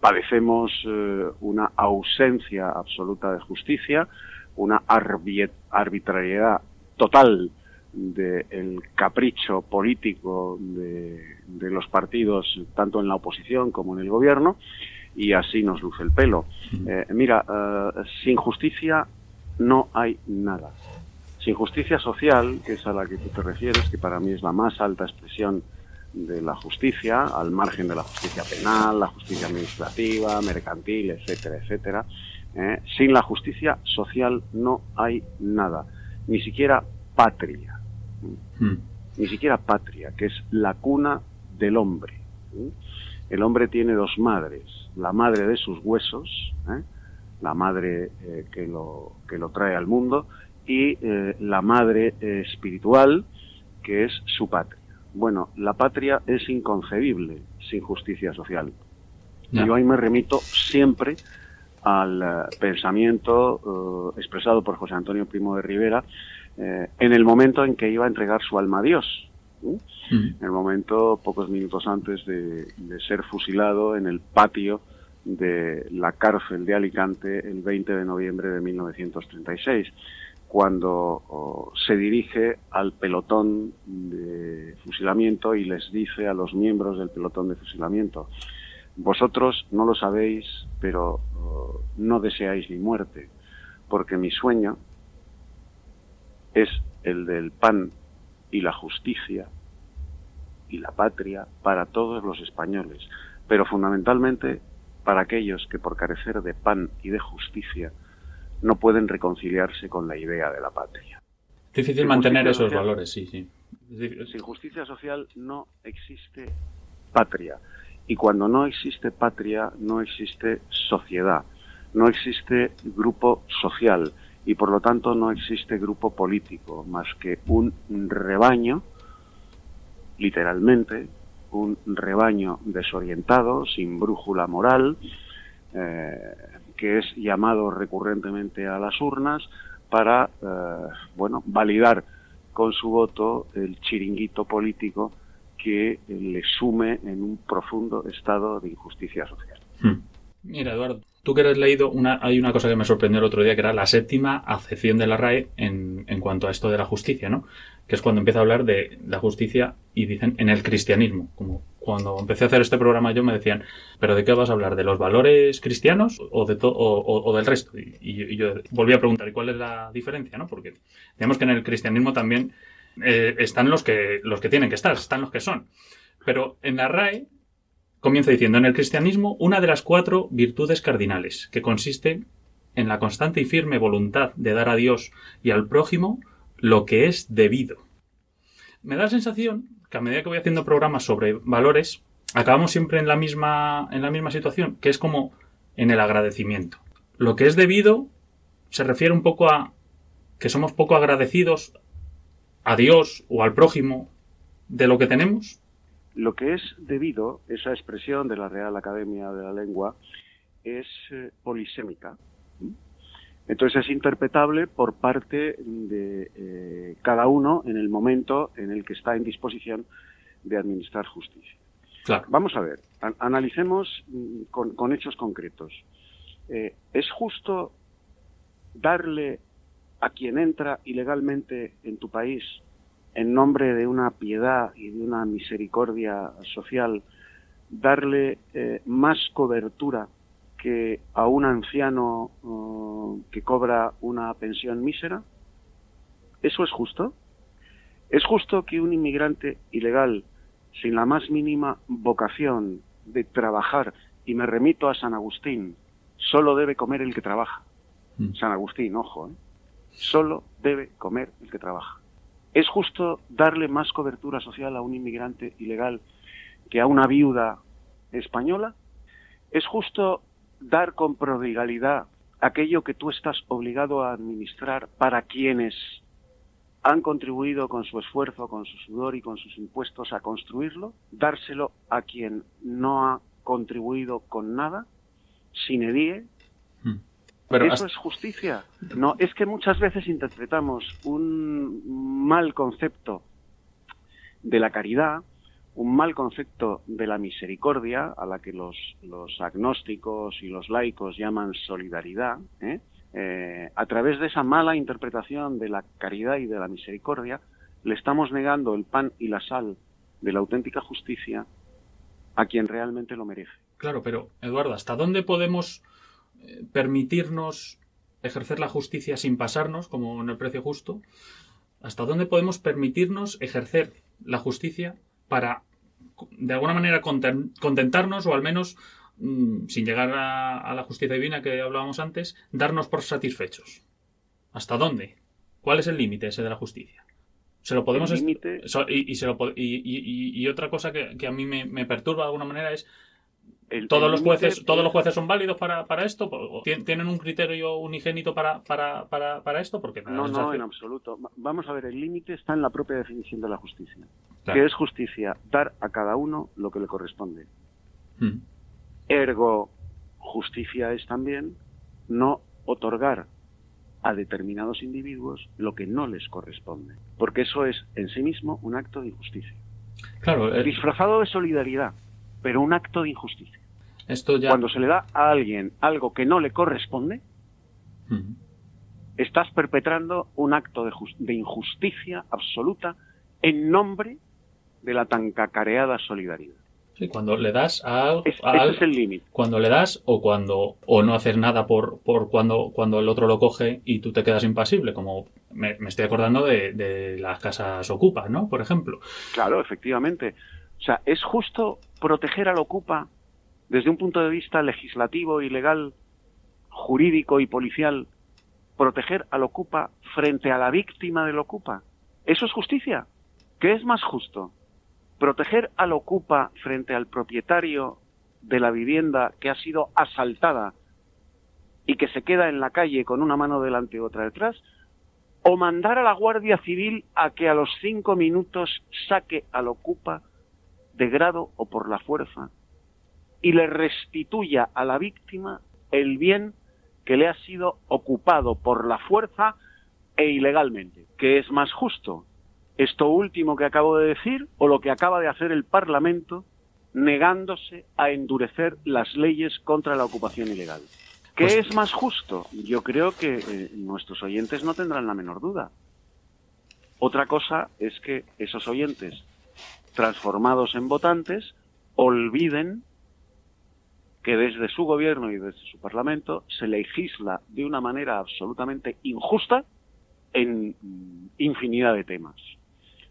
padecemos eh, una ausencia absoluta de justicia, una arbitrariedad total del capricho político de, de, los partidos, tanto en la oposición como en el gobierno, y así nos luce el pelo. Eh, mira, uh, sin justicia no hay nada. Sin justicia social, que es a la que tú te refieres, que para mí es la más alta expresión de la justicia, al margen de la justicia penal, la justicia administrativa, mercantil, etcétera, etcétera. Eh, sin la justicia social no hay nada, ni siquiera patria, hmm. ni siquiera patria, que es la cuna del hombre. El hombre tiene dos madres, la madre de sus huesos, ¿eh? la madre eh, que, lo, que lo trae al mundo, y la madre espiritual, que es su patria. Bueno, la patria es inconcebible sin justicia social. Yeah. Yo ahí me remito siempre al uh, pensamiento uh, expresado por José Antonio Primo de Rivera eh, en el momento en que iba a entregar su alma a Dios. ¿sí? Mm. En el momento, pocos minutos antes de, de, ser fusilado en el patio de la cárcel de Alicante el 20 de noviembre de 1936 cuando oh, se dirige al pelotón de fusilamiento y les dice a los miembros del pelotón de fusilamiento, vosotros no lo sabéis, pero oh, no deseáis mi muerte, porque mi sueño es el del pan y la justicia y la patria para todos los españoles, pero fundamentalmente para aquellos que por carecer de pan y de justicia no pueden reconciliarse con la idea de la patria. Difícil sin mantener esos social, valores, sí, sí. Sin justicia social no existe patria. Y cuando no existe patria, no existe sociedad, no existe grupo social y por lo tanto no existe grupo político, más que un rebaño, literalmente, un rebaño desorientado, sin brújula moral, eh, que es llamado recurrentemente a las urnas para, eh, bueno, validar con su voto el chiringuito político que le sume en un profundo estado de injusticia social. Mira, Eduardo, tú que has leído, una, hay una cosa que me sorprendió el otro día, que era la séptima acepción de la RAE en, en cuanto a esto de la justicia, ¿no? Que es cuando empieza a hablar de la justicia y dicen en el cristianismo, como cuando empecé a hacer este programa yo me decían, ¿pero de qué vas a hablar? ¿De los valores cristianos o, de o, del resto? Y, y, yo volví a preguntar, ¿y cuál es la diferencia? ¿no? Porque digamos que en el cristianismo también eh, están los que, los que tienen que estar, están los que son. Pero en la RAE comienza diciendo, en el cristianismo, una de las cuatro virtudes cardinales, que consiste en la constante y firme voluntad de dar a Dios y al prójimo lo que es debido. me da la sensación que a medida que voy haciendo programas sobre valores, acabamos siempre en la misma, en la misma situación, que es como en el agradecimiento. Lo que es debido se refiere un poco a que somos poco agradecidos a Dios o al prójimo de lo que tenemos. Lo que es debido, esa expresión de la Real Academia de la Lengua, es eh, polisémica. Entonces es interpretable por parte de eh, cada uno en el momento en el que está en disposición de administrar justicia. Vamos a ver, analicemos mm, con, hechos concretos. Eh, ¿Es justo darle a quien entra ilegalmente en tu país en nombre de una piedad y de una misericordia social, darle eh, más cobertura que a un anciano uh, que cobra una pensión mísera? ¿Eso es justo? ¿Es justo que un inmigrante ilegal, sin la más mínima vocación de trabajar, y me remito a San Agustín, solo debe comer el que trabaja? Mm. San Agustín, ojo, ¿eh? solo debe comer el que trabaja. ¿Es justo darle más cobertura social a un inmigrante ilegal que a una viuda española? ¿Es justo dar con prodigalidad aquello que tú estás obligado a administrar para quienes han contribuido con su esfuerzo, con su sudor y con sus impuestos a construirlo, dárselo a quien no ha contribuido con nada, sin edie. ¿Eso es justicia? No, es que muchas veces interpretamos un mal concepto de la caridad un mal concepto de la misericordia, a la que los, agnósticos y los laicos llaman solidaridad, ¿eh? Eh, a través de esa mala interpretación de la caridad y de la misericordia, le estamos negando el pan y la sal de la auténtica justicia a quien realmente lo merece. Claro, pero Eduardo, ¿hasta dónde podemos permitirnos ejercer la justicia sin pasarnos, como en el precio justo? ¿Hasta dónde podemos permitirnos ejercer la justicia para de alguna manera contentarnos o al menos, mm, sin llegar a, la justicia divina que hablábamos antes, darnos por satisfechos. ¿Hasta dónde? ¿Cuál es el límite ese de la justicia? Se lo podemos y, y, otra cosa que, a mí me, perturba de alguna manera es todos los jueces todos los jueces son válidos para, para esto tienen un criterio unigénito para, para, para, para esto porque no no en absoluto vamos a ver el límite está en la propia definición de la justicia que es justicia dar a cada uno lo que le corresponde. Hmm. Ergo, justicia es también no otorgar a determinados individuos lo que no les corresponde, porque eso es en sí mismo un acto de injusticia. Claro, eh, disfrazado de solidaridad, pero un acto de injusticia. Esto ya... Cuando se le da a alguien algo que no le corresponde, estás perpetrando un acto de, de injusticia absoluta en nombre de la tan cacareada solidaridad. Sí, cuando le das a ese es el límite. Cuando le das o cuando o no hacer nada por, por cuando, cuando el otro lo coge y tú te quedas impasible, como me, estoy acordando de, las casas ocupa, ¿no? Por ejemplo. Claro, efectivamente. O sea, ¿es justo proteger al ocupa desde un punto de vista legislativo y legal, jurídico y policial, proteger al ocupa frente a la víctima del ocupa? ¿Eso es justicia? ¿Qué es más justo? proteger al ocupa frente al propietario de la vivienda que ha sido asaltada y que se queda en la calle con una mano delante y otra detrás, o mandar a la Guardia Civil a que a los cinco minutos saque al ocupa de grado o por la fuerza y le restituya a la víctima el bien que le ha sido ocupado por la fuerza e ilegalmente, que es más justo, esto último que acabo de decir o lo que acaba de hacer el Parlamento negándose a endurecer las leyes contra la ocupación ilegal. ¿Qué pues es más justo? Yo creo que eh, nuestros oyentes no tendrán la menor duda. Otra cosa es que esos oyentes, transformados en votantes, olviden que desde su gobierno y desde su parlamento se legisla de una manera absolutamente injusta en infinidad de temas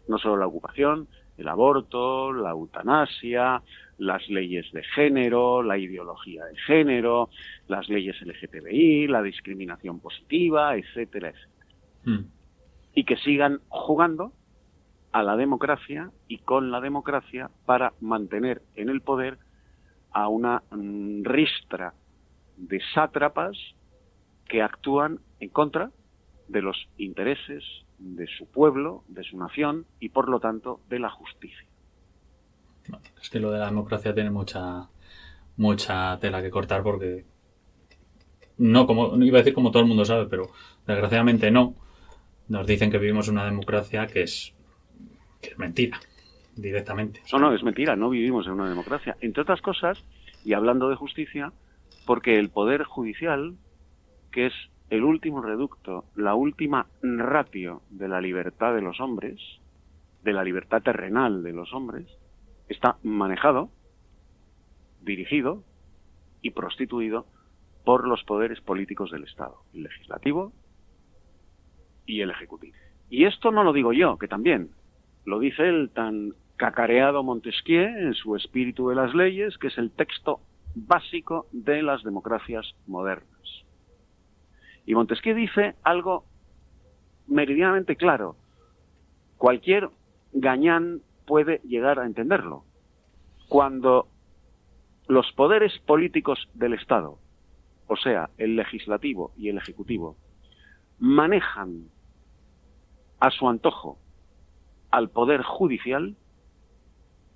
no solo la ocupación, el aborto, la eutanasia, las leyes de género, la ideología de género, las leyes LGTBI, la discriminación positiva, etcétera, etcétera. Hmm. Y que sigan jugando a la democracia y con la democracia para mantener en el poder a una mm, ristra de sátrapas que actúan en contra de los intereses de su pueblo, de su nación y por lo tanto de la justicia. Es que lo de la democracia tiene mucha mucha tela que cortar porque no como iba a decir como todo el mundo sabe, pero desgraciadamente no. Nos dicen que vivimos una democracia que es que es mentira directamente. No, no, es mentira, no vivimos en una democracia. Entre otras cosas, y hablando de justicia, porque el poder judicial, que es el último reducto, la última ratio de la libertad de los hombres, de la libertad terrenal de los hombres, está manejado, dirigido y prostituido por los poderes políticos del Estado, el legislativo y el ejecutivo. Y esto no lo digo yo, que también lo dice el tan cacareado Montesquieu en su Espíritu de las Leyes, que es el texto básico de las democracias modernas. Y Montesquieu dice algo meridianamente claro. Cualquier gañán puede llegar a entenderlo. Cuando los poderes políticos del Estado, o sea, el legislativo y el ejecutivo, manejan a su antojo al poder judicial,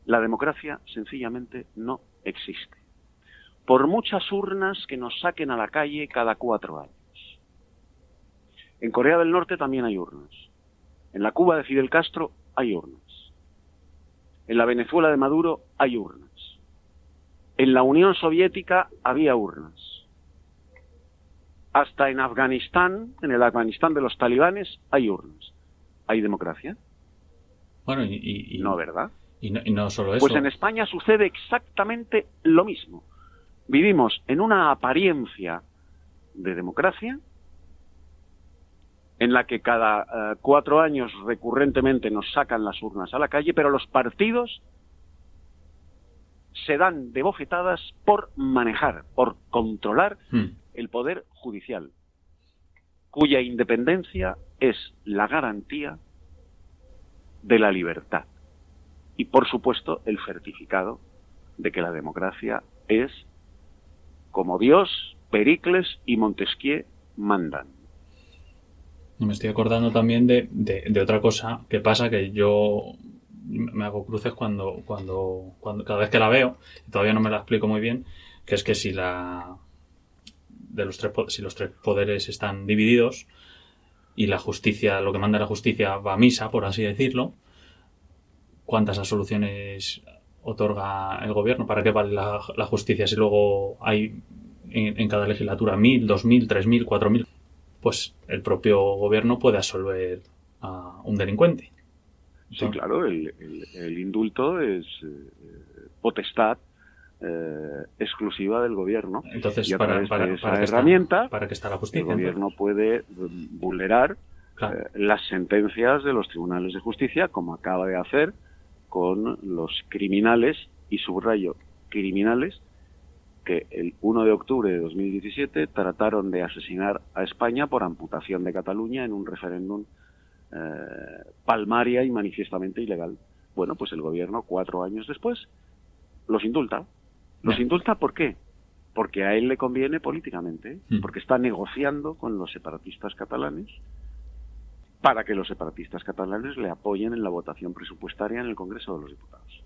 la democracia sencillamente no existe. Por muchas urnas que nos saquen a la calle cada cuatro años. En Corea del Norte también hay urnas. En la Cuba de Fidel Castro hay urnas. En la Venezuela de Maduro hay urnas. En la Unión Soviética había urnas. Hasta en Afganistán, en el Afganistán de los talibanes, hay urnas. ¿Hay democracia? Bueno, y, no, ¿verdad? Y no, solo eso. Pues en España sucede exactamente lo mismo. Vivimos en una apariencia de democracia, en la que cada eh, cuatro años recurrentemente nos sacan las urnas a la calle, pero los partidos se dan de bofetadas por manejar, por controlar hmm. el poder judicial, cuya independencia es la garantía de la libertad y, por supuesto, el certificado de que la democracia es como Dios, Pericles y Montesquieu mandan. Me estoy acordando también de, de, otra cosa que pasa que yo me hago cruces cuando, cuando, cuando cada vez que la veo, y todavía no me la explico muy bien, que es que si la de los tres si los tres poderes están divididos y la justicia, lo que manda la justicia va a misa, por así decirlo, ¿cuántas soluciones otorga el gobierno? ¿Para qué vale la, justicia si luego hay en, en cada legislatura mil, dos mil, tres mil, cuatro mil? pues el propio gobierno puede absolver a un delincuente. Sí, claro, el, indulto es eh, potestad eh, exclusiva del gobierno. Entonces, y a para, de esa herramienta, para que está la justicia, el gobierno puede vulnerar eh, las sentencias de los tribunales de justicia, como acaba de hacer con los criminales, y subrayo, criminales que el 1 de octubre de 2017 trataron de asesinar a España por amputación de Cataluña en un referéndum eh, palmaria y manifiestamente ilegal. Bueno, pues el gobierno, cuatro años después, los indulta. ¿Los indulta por qué? Porque a él le conviene políticamente, hmm. porque está negociando con los separatistas catalanes para que los separatistas catalanes le apoyen en la votación presupuestaria en el Congreso de los Diputados.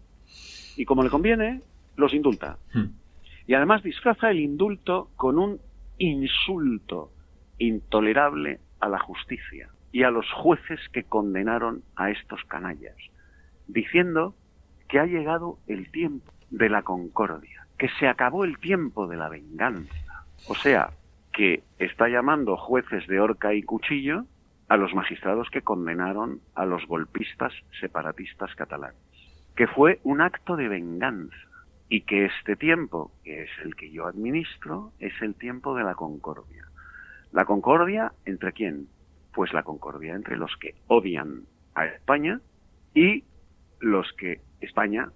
Y como le conviene, los indulta. Hmm. Y además disfraza el indulto con un insulto intolerable a la justicia y a los jueces que condenaron a estos canallas, diciendo que ha llegado el tiempo de la concordia, que se acabó el tiempo de la venganza. O sea, que está llamando jueces de horca y cuchillo a los magistrados que condenaron a los golpistas separatistas catalanes, que fue un acto de venganza y que este tiempo, que es el que yo administro, es el tiempo de la concordia. ¿La concordia entre quién? Pues la concordia entre los que odian a España y los que España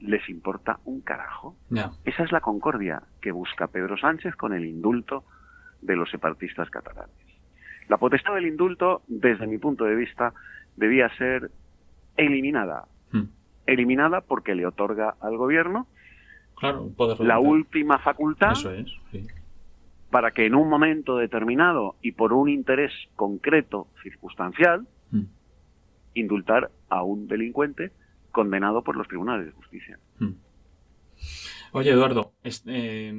les importa un carajo. Esa es la concordia que busca Pedro Sánchez con el indulto de los separatistas catalanes. La potestad del indulto, desde mi punto de vista, debía ser eliminada. Hmm. Eliminada porque le otorga al gobierno Claro, la última facultad Eso es, sí. para que en un momento determinado y por un interés concreto, circunstancial, Hmm. indultar a un delincuente condenado por los tribunales de justicia. Hmm. Oye, Eduardo, es- eh,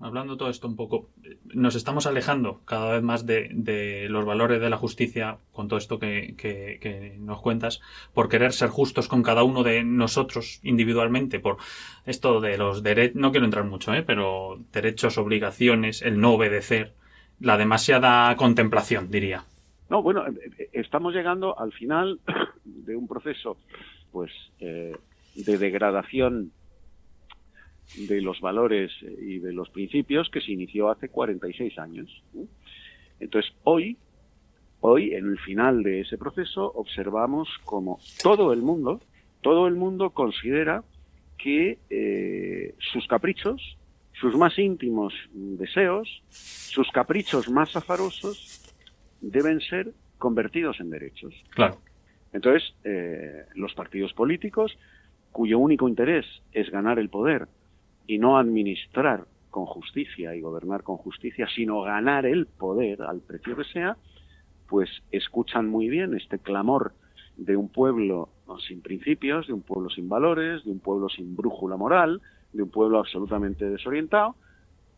hablando todo esto un poco, nos estamos alejando cada vez más de, de los valores de la justicia con todo esto que, que- que nos cuentas, por querer ser justos con cada uno de nosotros individualmente, por esto de los derechos, no quiero entrar mucho, ¿eh? pero derechos, obligaciones, el no obedecer, la demasiada contemplación, diría. No, bueno, eh, eh, estamos llegando al final de un proceso, pues, eh, de degradación de los valores eh, y de los principios que se inició hace 46 años. Entonces, hoy, hoy, en el final de ese proceso, observamos como todo el mundo, todo el mundo considera que eh, sus caprichos, sus más íntimos deseos, sus caprichos más azarosos, deben ser convertidos en derechos. Claro. Entonces, eh, los partidos políticos, cuyo único interés es ganar el poder y no administrar con justicia y gobernar con justicia, sino ganar el poder al precio que sea, pues escuchan muy bien este clamor de un pueblo sin principios, de un pueblo sin valores, de un pueblo sin brújula moral, de un pueblo absolutamente desorientado,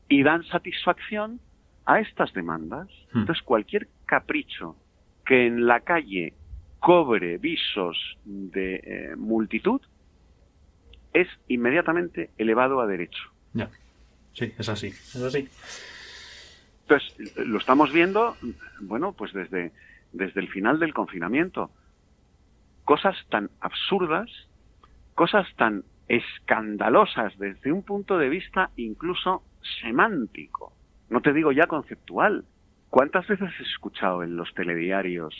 y dan satisfacción a estas demandas. Hmm. Entonces, cualquier capricho que en la calle cobre visos de eh, multitud es inmediatamente elevado a derecho. Ya. Sí, es así. Es así. Entonces, lo estamos viendo, bueno, pues desde, desde el final del confinamiento. Cosas tan absurdas, cosas tan escandalosas desde un punto de vista incluso semántico, no te digo ya conceptual. ¿Cuántas veces he escuchado en los telediarios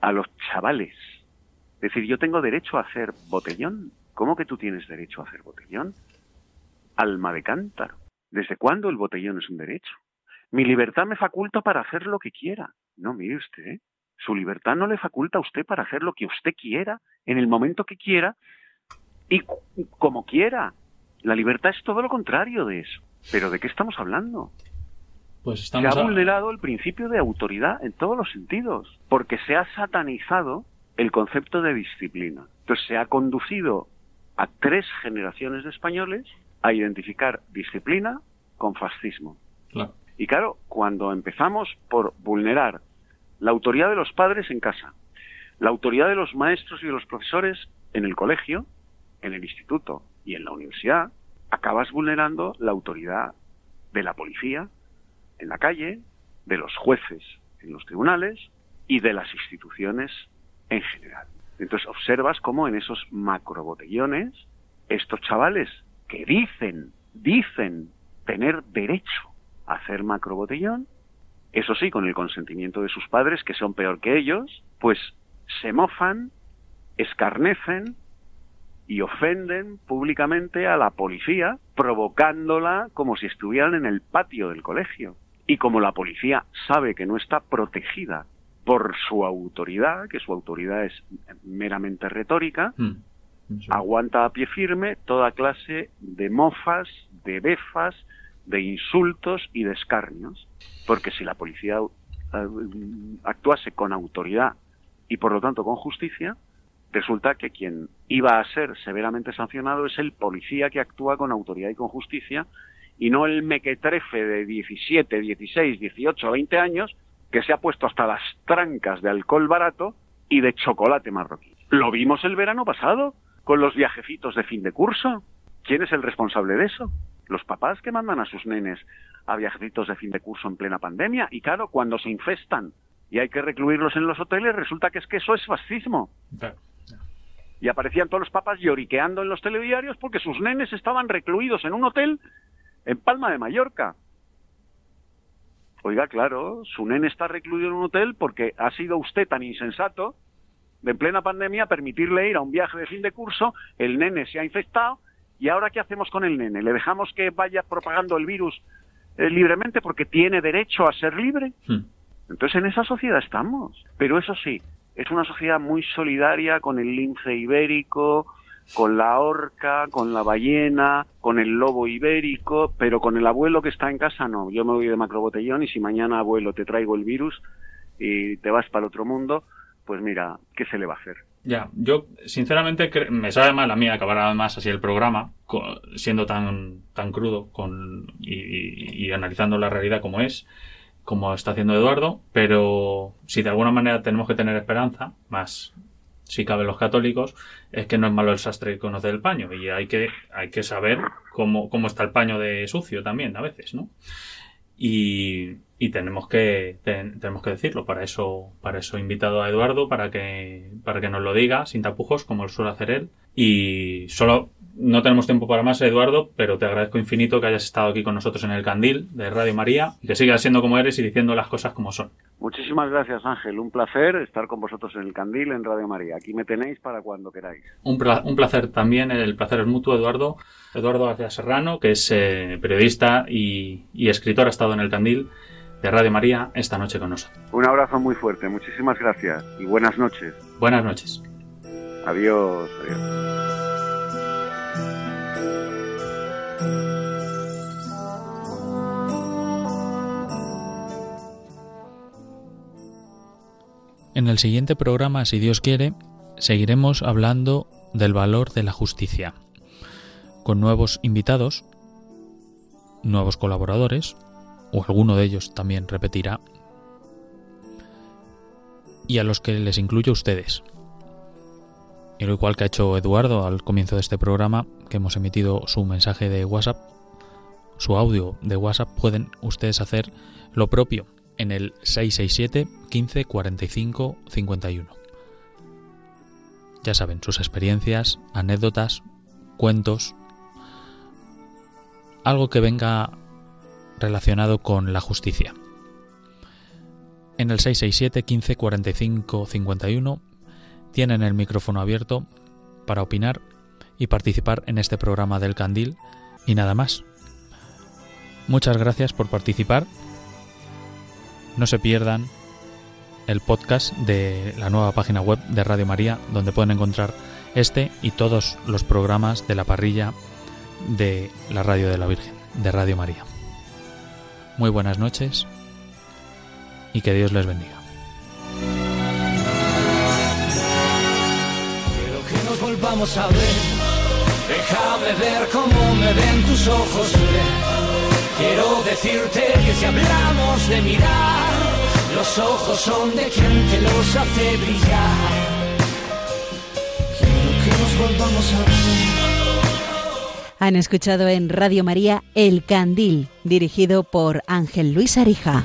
a los chavales decir, yo tengo derecho a hacer botellón? ¿Cómo que tú tienes derecho a hacer botellón? Alma de cántaro. ¿Desde cuándo el botellón es un derecho? Mi libertad me faculta para hacer lo que quiera. No, mire usted, ¿eh? su libertad no le faculta a usted para hacer lo que usted quiera, en el momento que quiera y como quiera. La libertad es todo lo contrario de eso. ¿Pero de qué estamos hablando? Pues Se estamos ha a- vulnerado el principio de autoridad en todos los sentidos, porque se ha satanizado el concepto de disciplina. Entonces se ha conducido a tres generaciones de españoles a identificar disciplina con fascismo. Claro. Y claro, cuando empezamos por vulnerar la autoridad de los padres en casa, la autoridad de los maestros y de los profesores en el colegio, en el instituto y en la universidad, acabas vulnerando la autoridad de la policía en la calle, de los jueces en los tribunales y de las instituciones en general. Entonces observas cómo en esos macrobotellones estos chavales que dicen, dicen tener derecho a hacer macrobotellón, eso sí, con el consentimiento de sus padres, que son peor que ellos, pues se mofan, escarnecen y ofenden públicamente a la policía, provocándola como si estuvieran en el patio del colegio. Y como la policía sabe que no está protegida por su autoridad, que su autoridad es meramente retórica, Mm. Eso. aguanta a pie firme toda clase de mofas, de befas, de insultos y de escarnios. Porque si la policía eh, actuase con autoridad y por lo tanto con justicia, resulta que quien iba a ser severamente sancionado es el policía que actúa con autoridad y con justicia y no el mequetrefe de 17, 16, 18, 20 años que se ha puesto hasta las trancas de alcohol barato y de chocolate marroquí. Lo vimos el verano pasado con los viajecitos de fin de curso. ¿Quién es el responsable de eso? Los papás que mandan a sus nenes a viajecitos de fin de curso en plena pandemia. Y claro, cuando se infestan y hay que recluirlos en los hoteles, resulta que es que eso es fascismo. Y aparecían todos los papás lloriqueando en los telediarios porque sus nenes estaban recluidos en un hotel en Palma de Mallorca. Oiga, claro, su nene está recluido en un hotel porque ha sido usted tan insensato de en plena pandemia permitirle ir a un viaje de fin de curso, el nene se ha infectado y ahora ¿qué hacemos con el nene? ¿Le dejamos que vaya propagando el virus eh, libremente porque tiene derecho a ser libre? Mm. Entonces en esa sociedad estamos. Pero eso sí, es una sociedad muy solidaria con el lince ibérico, con la orca, con la ballena, con el lobo ibérico, pero con el abuelo que está en casa no. Yo me voy de macrobotellón y si mañana abuelo te traigo el virus y te vas para el otro mundo, pues mira, ¿qué se le va a hacer? Ya, yo sinceramente me sabe mal a mí acabar además así el programa, siendo tan, tan crudo con, y, analizando la realidad como es, como está haciendo Eduardo, pero si de alguna manera tenemos que tener esperanza, más si cabe los católicos, es que no es malo el sastre que conoce el paño y hay que, hay que saber cómo, cómo está el paño de sucio también a veces, ¿no? Y, y tenemos que tenemos que decirlo para eso para eso he invitado a Eduardo para que para que nos lo diga sin tapujos como suele hacer él y solo no tenemos tiempo para más Eduardo pero te agradezco infinito que hayas estado aquí con nosotros en el candil de Radio María y que sigas siendo como eres y diciendo las cosas como son muchísimas gracias Ángel un placer estar con vosotros en el candil en Radio María aquí me tenéis para cuando queráis un, un placer también el placer es mutuo Eduardo Eduardo García Serrano que es eh, periodista y, y escritor ha estado en el candil de Radio María esta noche con nosotros. Un abrazo muy fuerte, muchísimas gracias y buenas noches. Buenas noches. Adiós. adiós. En el siguiente programa, si Dios quiere, seguiremos hablando del valor de la justicia, con nuevos invitados, nuevos colaboradores, o alguno de ellos también repetirá, y a los que les incluyo ustedes. Y lo igual que ha hecho Eduardo al comienzo de este programa, que hemos emitido su mensaje de WhatsApp, su audio de WhatsApp, pueden ustedes hacer lo propio en el 667 15 45 51. Ya saben, sus experiencias, anécdotas, cuentos, algo que venga relacionado con la justicia. En el 667 15 45 51 tienen el micrófono abierto para opinar y participar en este programa del Candil y nada más. Muchas gracias por participar. No se pierdan el podcast de la nueva página web de Radio María donde pueden encontrar este y todos los programas de la parrilla de la Radio de la Virgen, de Radio María. Muy buenas noches y que Dios les bendiga. Quiero que nos volvamos a ver. Déjame ver cómo me ven tus ojos. Quiero decirte que si hablamos de mirar, los ojos son de quien te los hace brillar. Quiero que nos volvamos a ver. Han escuchado en Radio María El Candil, dirigido por Ángel Luis Arija.